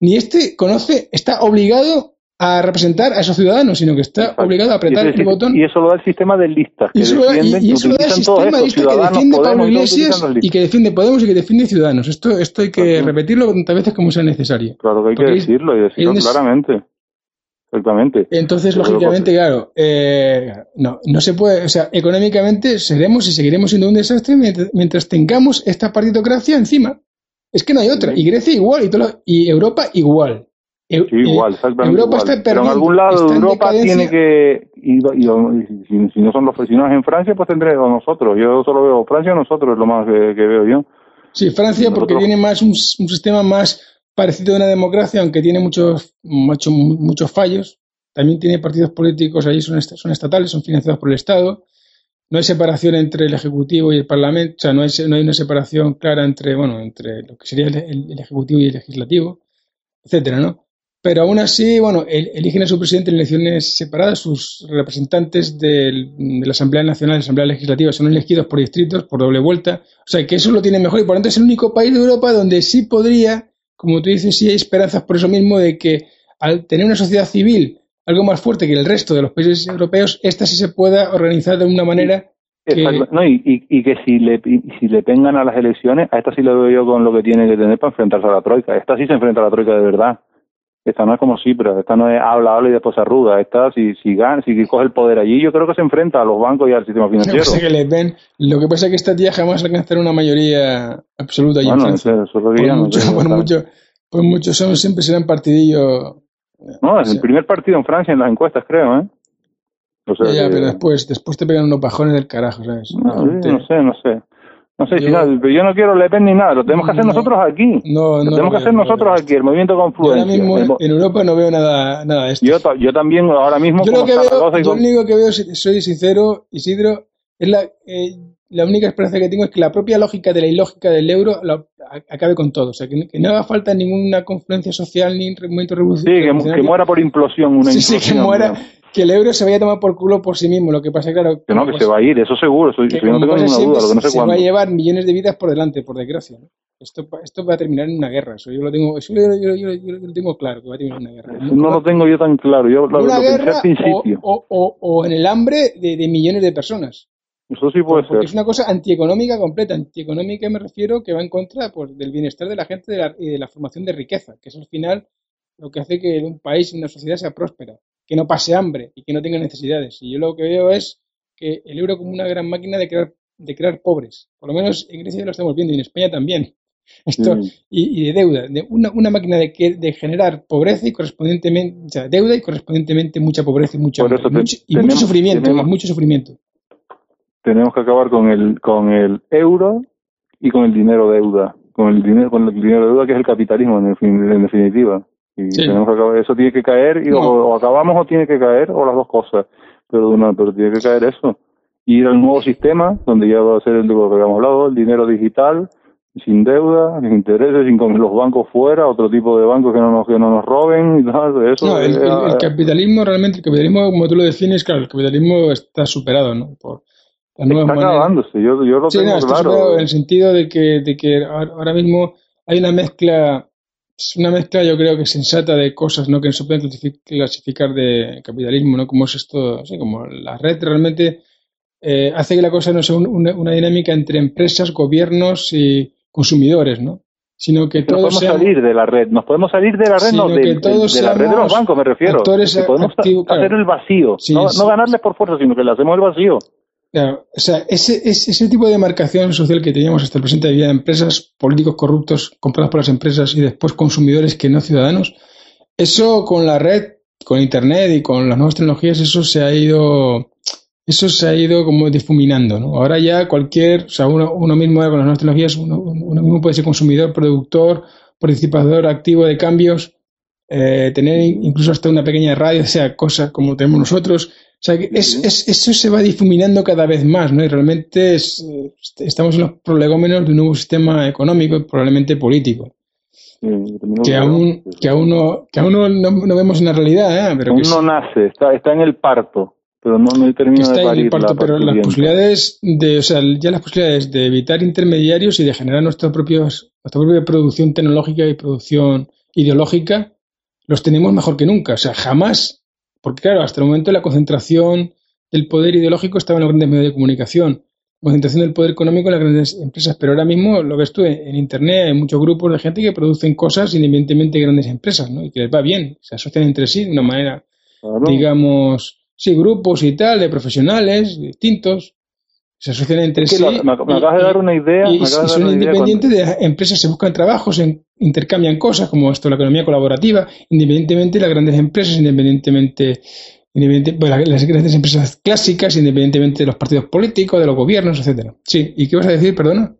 ni este conoce, está obligado a representar a esos ciudadanos, sino que está obligado a apretar el botón. Y eso lo da el sistema de listas. y eso, lo da, el sistema de listas que defiende Pablo Iglesias y que defiende Podemos y que defiende Ciudadanos. Esto, esto hay que repetirlo tantas veces como sea necesario. Claro que hay que decirlo y decirlo claramente. Exactamente. Entonces, lógicamente, claro, eh, no, no se puede, o sea, económicamente seremos y seguiremos siendo un desastre mientras tengamos esta partitocracia encima. Es que no hay otra. Y Grecia igual, y, todo y Europa igual. Sí, igual, exactamente. Europa está Pero en algún lado de Europa tiene que. Y, si, no son los si en Francia, pues tendremos nosotros. Yo solo veo Francia, nosotros es lo más que, veo yo. Sí, Francia, porque tiene más un, sistema más parecido a una democracia, aunque tiene muchos, muchos, muchos fallos. También tiene partidos políticos ahí, son, son estatales, son financiados por el Estado no hay separación entre el Ejecutivo y el Parlamento, o sea, no hay, no hay una separación clara entre, bueno, entre lo que sería el, Ejecutivo y el Legislativo, etcétera, ¿no? Pero aún así, bueno, eligen a su presidente en elecciones separadas, sus representantes de la Asamblea Nacional y la Asamblea Legislativa son elegidos por distritos, por doble vuelta, o sea, que eso lo tiene mejor y por lo tanto es el único país de Europa donde sí podría, como tú dices, sí hay esperanzas por eso mismo de que al tener una sociedad civil algo más fuerte que el resto de los países europeos, esta sí se pueda organizar de una manera que... No, y, y, que si le, si le tengan a las elecciones, a esta sí lo veo yo con lo que tiene que tener para enfrentarse a la Troika. Esta sí se enfrenta a la Troika de verdad. Esta no es como Cipras, esta no es habla, habla y después arruga. Esta, si, si gana, si coge el poder allí, yo creo que se enfrenta a los bancos y al sistema financiero. que ven, lo que pasa es que esta tía jamás alcanzará una mayoría absoluta. Bueno, eso, eso lo por, mucho, por, mucho, por muchos son, siempre serán partidillos no, es el primer partido en Francia en las encuestas, creo, ¿eh? ya, pero después, después te pegan unos bajones del carajo, ¿sabes? No, sé, no sé. No sé, yo, si nada, pero yo no quiero Le Pen ni nada, lo tenemos que hacer nosotros aquí. No, no. Lo tenemos que hacer nosotros aquí, el movimiento Confluencia. Yo ahora mismo en Europa no veo nada, nada de esto. Yo, yo también ahora mismo. Yo lo que veo, yo lo único que veo, soy sincero, Isidro, es la, eh, la única esperanza que tengo es que la propia lógica de la ilógica del euro acabe con todo. O sea, que, no haga falta ninguna confluencia social ni movimiento revolucionario. Sí, que, muera por implosión. Una sí, sí, que muera. Que el euro se vaya a tomar por culo por sí mismo. Lo que pasa, claro. Que no, que se va a ir, eso seguro. Eso, yo no tengo ninguna duda. Lo que no sé se va a llevar millones de vidas por delante, por desgracia. Esto, esto va a terminar en una guerra. Eso yo lo tengo, eso yo, lo tengo claro, que va a terminar en una guerra. no lo tengo yo tan claro. Yo lo, una guerra o, o, o, en el hambre de, de millones de personas. Eso sí puede Porque es una cosa antieconómica completa. Antieconómica me refiero que va en contra pues, del bienestar de la gente y de la formación de riqueza, que es al final lo que hace que un país y una sociedad sea próspera, que no pase hambre y que no tenga necesidades. Y yo lo que veo es que el euro como una gran máquina de crear, de crear pobres. Por lo menos en Grecia lo estamos viendo y en España también. Esto, y, de deuda, de una, una máquina de, que, de generar pobreza y correspondientemente, o sea, deuda y correspondientemente mucha pobreza y, mucha, y mucho sufrimiento, y mucho sufrimiento tenemos que acabar con el con el euro y con el dinero deuda con el dinero con el dinero deuda que es el capitalismo en, en definitiva y tenemos que acabar eso tiene que caer y o, acabamos o tiene que caer o las dos cosas pero una, pero tiene que caer eso ir al nuevo sistema donde ya va a ser el de lo que habíamos hablado el dinero digital sin deuda, sin intereses, sin con los bancos fuera, otro tipo de bancos que no nos, que no nos roben y tal, eso. No, el, el, capitalismo realmente, el capitalismo como tú lo defines, claro, el capitalismo está superado, ¿no? Por, está acabándose, yo, yo lo tengo claro. En el sentido de que, de que ahora mismo hay una mezcla, es una mezcla yo creo que sensata de cosas ¿no? que no se pueden clasificar de capitalismo, ¿no? como es esto, como la red realmente eh, hace que la cosa no sea una, dinámica entre empresas, gobiernos y consumidores, ¿no? sino que todos podemos salir de la red, nos podemos salir de la red, no, de, de, la red de los bancos, me refiero. Que podemos hacer el vacío, no, no ganarles por fuerza, sino que le hacemos el vacío. Claro, o sea, ese, ese, tipo de marcación social que teníamos hasta el presente de empresas, políticos corruptos comprados por las empresas y después consumidores que no ciudadanos, eso con la red, con Internet y con las nuevas tecnologías, eso se ha ido, eso se ha ido como difuminando, ¿no? Ahora ya cualquier, o sea, uno, uno mismo con las nuevas tecnologías, uno, uno puede ser consumidor, productor, participador activo de cambios, eh, tener incluso hasta una pequeña radio, o sea, cosas como tenemos nosotros. O sea, es, es, eso se va difuminando cada vez más, ¿no? Y realmente es, estamos en los prolegómenos de un nuevo sistema económico y probablemente político. que, aún, que aún no, que aún no, vemos en la realidad, ¿eh? Pero aún no nace, está, está en el parto pero no, no termina de parir parto, pero las posibilidades de, o sea, ya las posibilidades de evitar intermediarios y de generar propios, nuestra propia producción tecnológica y producción ideológica los tenemos mejor que nunca. O sea, jamás, porque claro, hasta el momento la concentración del poder ideológico estaba en los grandes medios de comunicación, la concentración del poder económico en las grandes empresas, pero ahora mismo lo ves tú en, Internet, hay muchos grupos de gente que producen cosas independientemente de grandes empresas, ¿no? Y que les va bien, se asocian entre sí de una manera, digamos, sí, grupos y tal, de profesionales distintos, se asocian entre sí. me, acabas de dar una idea. Y, son independientes de empresas, se buscan trabajos, intercambian cosas, como esto, la economía colaborativa, independientemente de las grandes empresas, independientemente, independientemente las grandes empresas clásicas, independientemente de los partidos políticos, de los gobiernos, etcétera. Sí, ¿y qué vas a decir, perdona?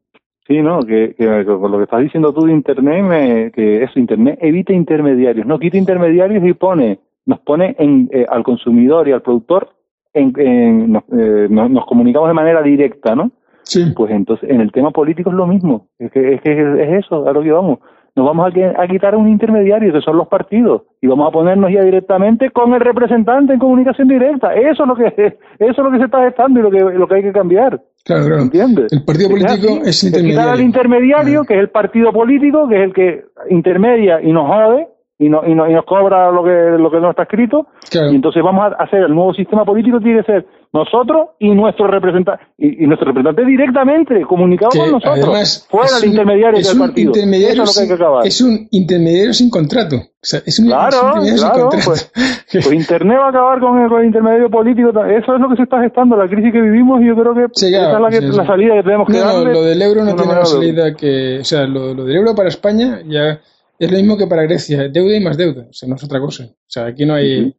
Sí, no, que, por lo que estás diciendo tú de Internet, que eso, Internet evita intermediarios, no quita intermediarios y pone, nos pone en, eh, al consumidor y al productor en, eh, nos, comunicamos de manera directa, ¿no? Sí. Pues entonces, en el tema político es lo mismo. Es que es, que es eso, a lo que vamos. Nos vamos a, a quitar un intermediario, que son los partidos, y vamos a ponernos ya directamente con el representante en comunicación directa. Eso es lo que eso es lo que se está gestando y lo que, lo que hay que cambiar. Claro, claro. ¿Entiendes? El partido político es, intermediario. quitar al intermediario, que es el partido político, que es el que intermedia y nos jode, y, no, y, no, y nos cobra lo que, lo que no está escrito. Y entonces vamos a hacer el nuevo sistema político, tiene que ser nosotros y nuestro representante, y, nuestro representante directamente comunicado con nosotros, fuera del intermediario del partido. Intermediario Eso es lo que hay que. Es un intermediario sin contrato. O sea, es un, claro, intermediario sin contrato. Pues, pues, Internet va a acabar con el, intermediario político. Eso es lo que se está gestando, la crisis que vivimos, y yo creo que esa es la, la, salida que tenemos que no, darle. No, lo del euro no tiene una salida que. O sea, lo, lo del euro para España ya es lo mismo que para Grecia, deuda y más deuda, o sea, no es otra cosa. O sea, aquí no hay...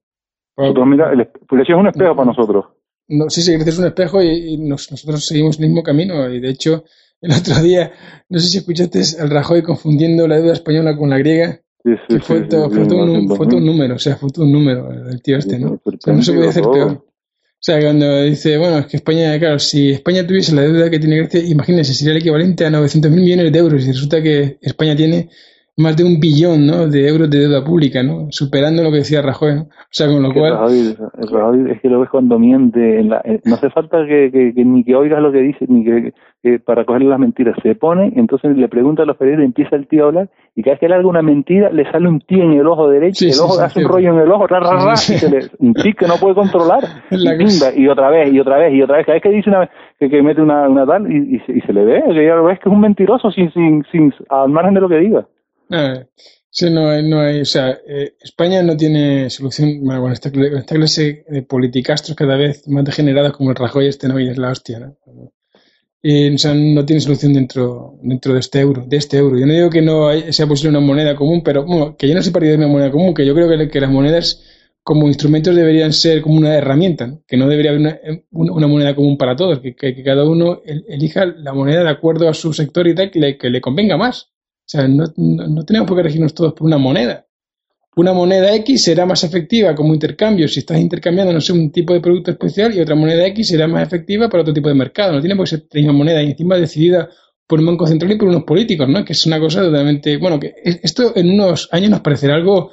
Nosotros, mira, el, Grecia es un espejo para nosotros. No, sí, sí, Grecia es un espejo y, nosotros seguimos el mismo camino. Y de hecho, el otro día, no sé si escuchaste al Rajoy confundiendo la deuda española con la griega. Sí, sí, fue, todo, fue, todo un, fue, todo un, número, o sea, fue todo un número el tío este, ¿no? O sea, no se podía hacer peor. O sea, cuando dice, bueno, es que España, claro, si España tuviese la deuda que tiene Grecia, imagínense, sería el equivalente a 900.000 millones de euros. Y resulta que España tiene más de un billón ¿no? de euros de deuda pública, ¿no? superando lo que decía Rajoy. ¿no? O sea, con lo cual. es que lo ves cuando miente. En la, no hace falta que, ni que oigas lo que dice, ni que, para cogerle las mentiras. Se pone, entonces le pregunta a los periodistas, empieza el tío a hablar, y cada vez que le haga una mentira, le sale un tío en el ojo derecho, el ojo hace un rollo en el ojo, ra, ra, y se le, un tic que no puede controlar. y, otra vez, y otra vez, y otra vez. Cada vez que dice una que, que mete una, una tal, y, y, se, le ve, que ya lo ves que es un mentiroso sin, sin, sin, al margen de lo que diga. Ah, sí, no hay, no hay, o sea, eh, España no tiene solución, bueno, esta, esta clase de politicastros cada vez más degenerados como el Rajoy este, no, y es la hostia, ¿no? O sea, no tiene solución dentro, dentro de este euro, de este euro. Yo no digo que no hay, sea posible una moneda común, pero bueno, que yo no soy partidario de una moneda común, que yo creo que, que las monedas como instrumentos deberían ser como una herramienta, que no debería haber una, una, moneda común para todos, que, que, cada uno elija la moneda de acuerdo a su sector y tal, que le, que le convenga más. O sea, no, no, tenemos por qué regirnos todos por una moneda. Una moneda X será más efectiva como intercambio si estás intercambiando, no sé, un tipo de producto especial y otra moneda X será más efectiva para otro tipo de mercado. No tiene por qué ser la misma moneda y encima decidida por un banco central y por unos políticos, ¿no? Que es una cosa totalmente... Bueno, que esto en unos años nos parecerá algo,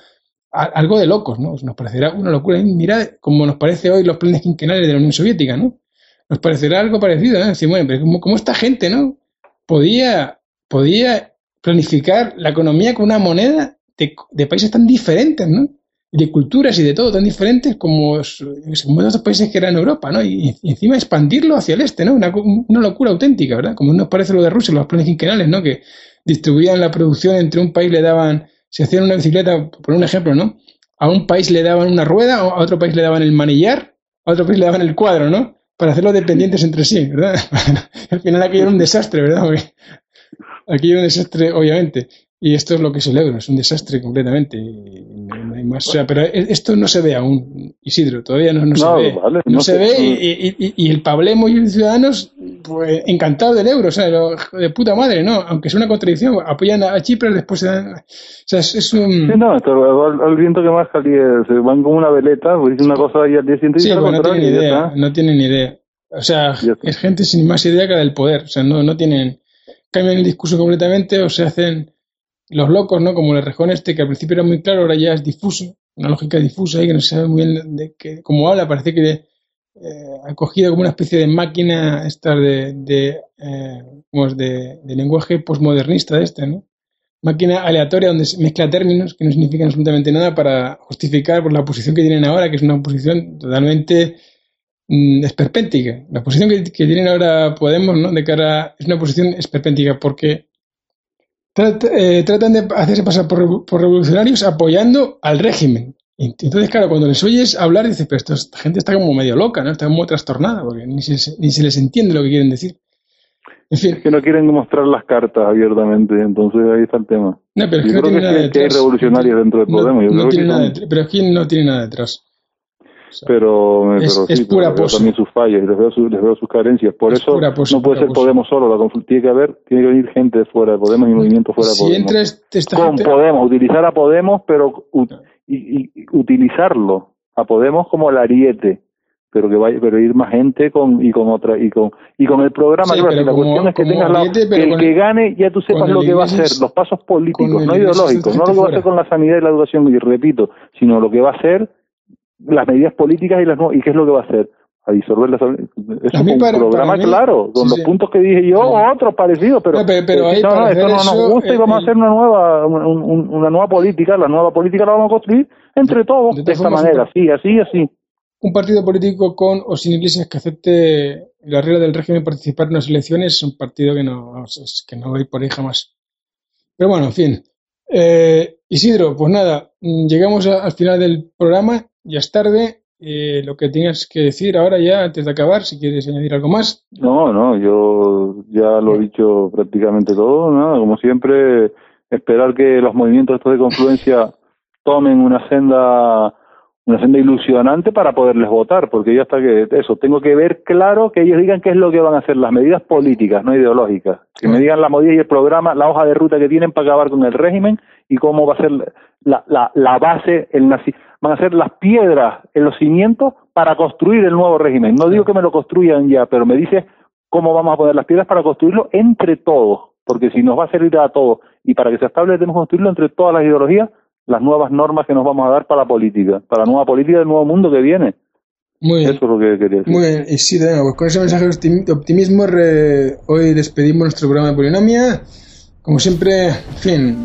algo de locos, ¿no? Nos parecerá una locura. Mira como nos parece hoy los planes quinquenales de la Unión Soviética, ¿no? Nos parecerá algo parecido, ¿no? Decir, bueno, pero esta gente, ¿no? Podía, podía planificar la economía con una moneda de, países tan diferentes, ¿no? de culturas y de todo tan diferentes como, como otros países que eran Europa, ¿no? Y, encima expandirlo hacia el este, ¿no? Una, una, locura auténtica, ¿verdad? Como nos parece lo de Rusia, los planes quinquenales, ¿no? Que distribuían la producción entre un país le daban, si hacían una bicicleta, por un ejemplo, ¿no? A un país le daban una rueda, a otro país le daban el manillar, a otro país le daban el cuadro, ¿no? Para hacerlos dependientes entre sí, ¿verdad? Al final aquello era un desastre, ¿verdad? Aquí hay un desastre, obviamente, y esto es lo que es el euro, es un desastre completamente. hay más. O sea, pero e, esto no se ve aún, Isidro, todavía no, se ve. no, se, ve y, el Pablemo y los ciudadanos, pues encantados del euro, o sea, de puta madre, ¿no? Aunque es una contradicción, apoyan a Chipre, después se dan. O sea, es, un. Sí, no, al, viento que más caliente, se van como una veleta, pues dicen una cosa y al día siguiente sí, no tienen ni idea, no tienen ni idea. O sea, es gente sin más idea que la del poder, o sea, no, no tienen. Cambian el discurso completamente o se hacen los locos, ¿no? Como el rejón este, que al principio era muy claro, ahora ya es difuso, una lógica difusa ahí que no se sabe muy bien de qué, cómo habla, parece que eh, ha cogido como una especie de máquina esta de, de, eh, de, lenguaje postmodernista de este, ¿no? Máquina aleatoria donde se mezcla términos que no significan absolutamente nada para justificar por la posición que tienen ahora, que es una posición totalmente mm, esperpéntica. La posición que, que, tienen ahora Podemos, ¿no? De cara es una posición esperpéntica porque eh, tratan de hacerse pasar por, revolucionarios apoyando al régimen. Entonces, claro, cuando les oyes hablar, dices, pero esta gente está como medio loca, ¿no? Está como trastornada, porque ni se, ni se les entiende lo que quieren decir. En fin. Es que no quieren mostrar las cartas abiertamente, entonces ahí está el tema. No, pero es que no tiene nada detrás. hay revolucionarios dentro de Podemos. pero es que no tiene nada detrás pero, es, pero pura también sus fallas y les veo, les veo sus carencias. Por eso no puede ser Podemos solo, la tiene que haber, tiene que venir gente fuera de Podemos y movimiento fuera de Podemos. Con Podemos, utilizar a Podemos, pero y, utilizarlo. A Podemos como el ariete pero que vaya pero ir más gente con y con otra y con y con el programa la cuestión es que tengas la, el que gane ya tú sepas lo que va a hacer los pasos políticos no ideológicos no lo que va a hacer con la sanidad y la educación y repito sino lo que va a hacer las medidas políticas y las y qué es lo que va a hacer a disolver las es un programa claro con los puntos que dije yo o otros parecidos pero, pero, esto no nos gusta y vamos a hacer una nueva una nueva política la nueva política la vamos a construir entre todos de, esta manera así así así. un partido político con o sin iglesias que acepte la regla del régimen participar en las elecciones es un partido que no que no va a ir por ahí jamás. Pero bueno en fin. Eh, Isidro, pues nada, llegamos al final del programa ya es tarde. Eh, lo que tienes que decir ahora ya antes de acabar, si quieres añadir algo más. No, no, yo ya lo he dicho prácticamente todo, ¿no? como siempre, esperar que los movimientos estos de confluencia tomen una senda una senda ilusionante para poderles votar, porque ya está que eso, tengo que ver claro que ellos digan qué es lo que van a hacer, las medidas políticas, no ideológicas, que me digan la medida y el programa, la hoja de ruta que tienen para acabar con el régimen y cómo va a ser la, la, la base, el nazi van a ser las piedras en los cimientos para construir el nuevo régimen. No digo que me lo construyan ya, pero me dice cómo vamos a poner las piedras para construirlo entre todos, porque si nos va a servir a todos y para que se establezca tenemos que construirlo entre todas las ideologías, las nuevas normas que nos vamos a dar para la política, para la nueva política del nuevo mundo que viene. Muy bien. Eso es lo que quería decir. Muy bien, y sí, de nuevo, con ese mensaje de optimismo hoy despedimos nuestro programa de Polinomia. Como siempre, en fin,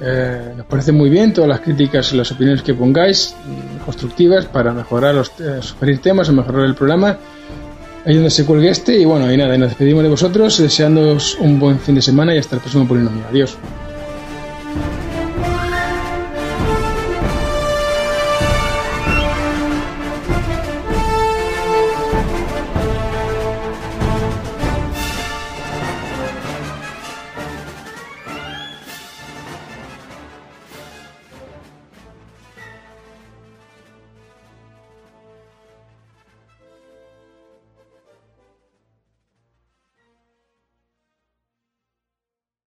eh, nos parece muy bien todas las críticas y las opiniones que pongáis, mm, constructivas, para mejorar los eh, sugerir temas o mejorar el programa. Ahí donde se cuelgue este. Y bueno, y nada, nos despedimos de vosotros, deseándoos un buen fin de semana y hasta el próximo polinomio. Adiós.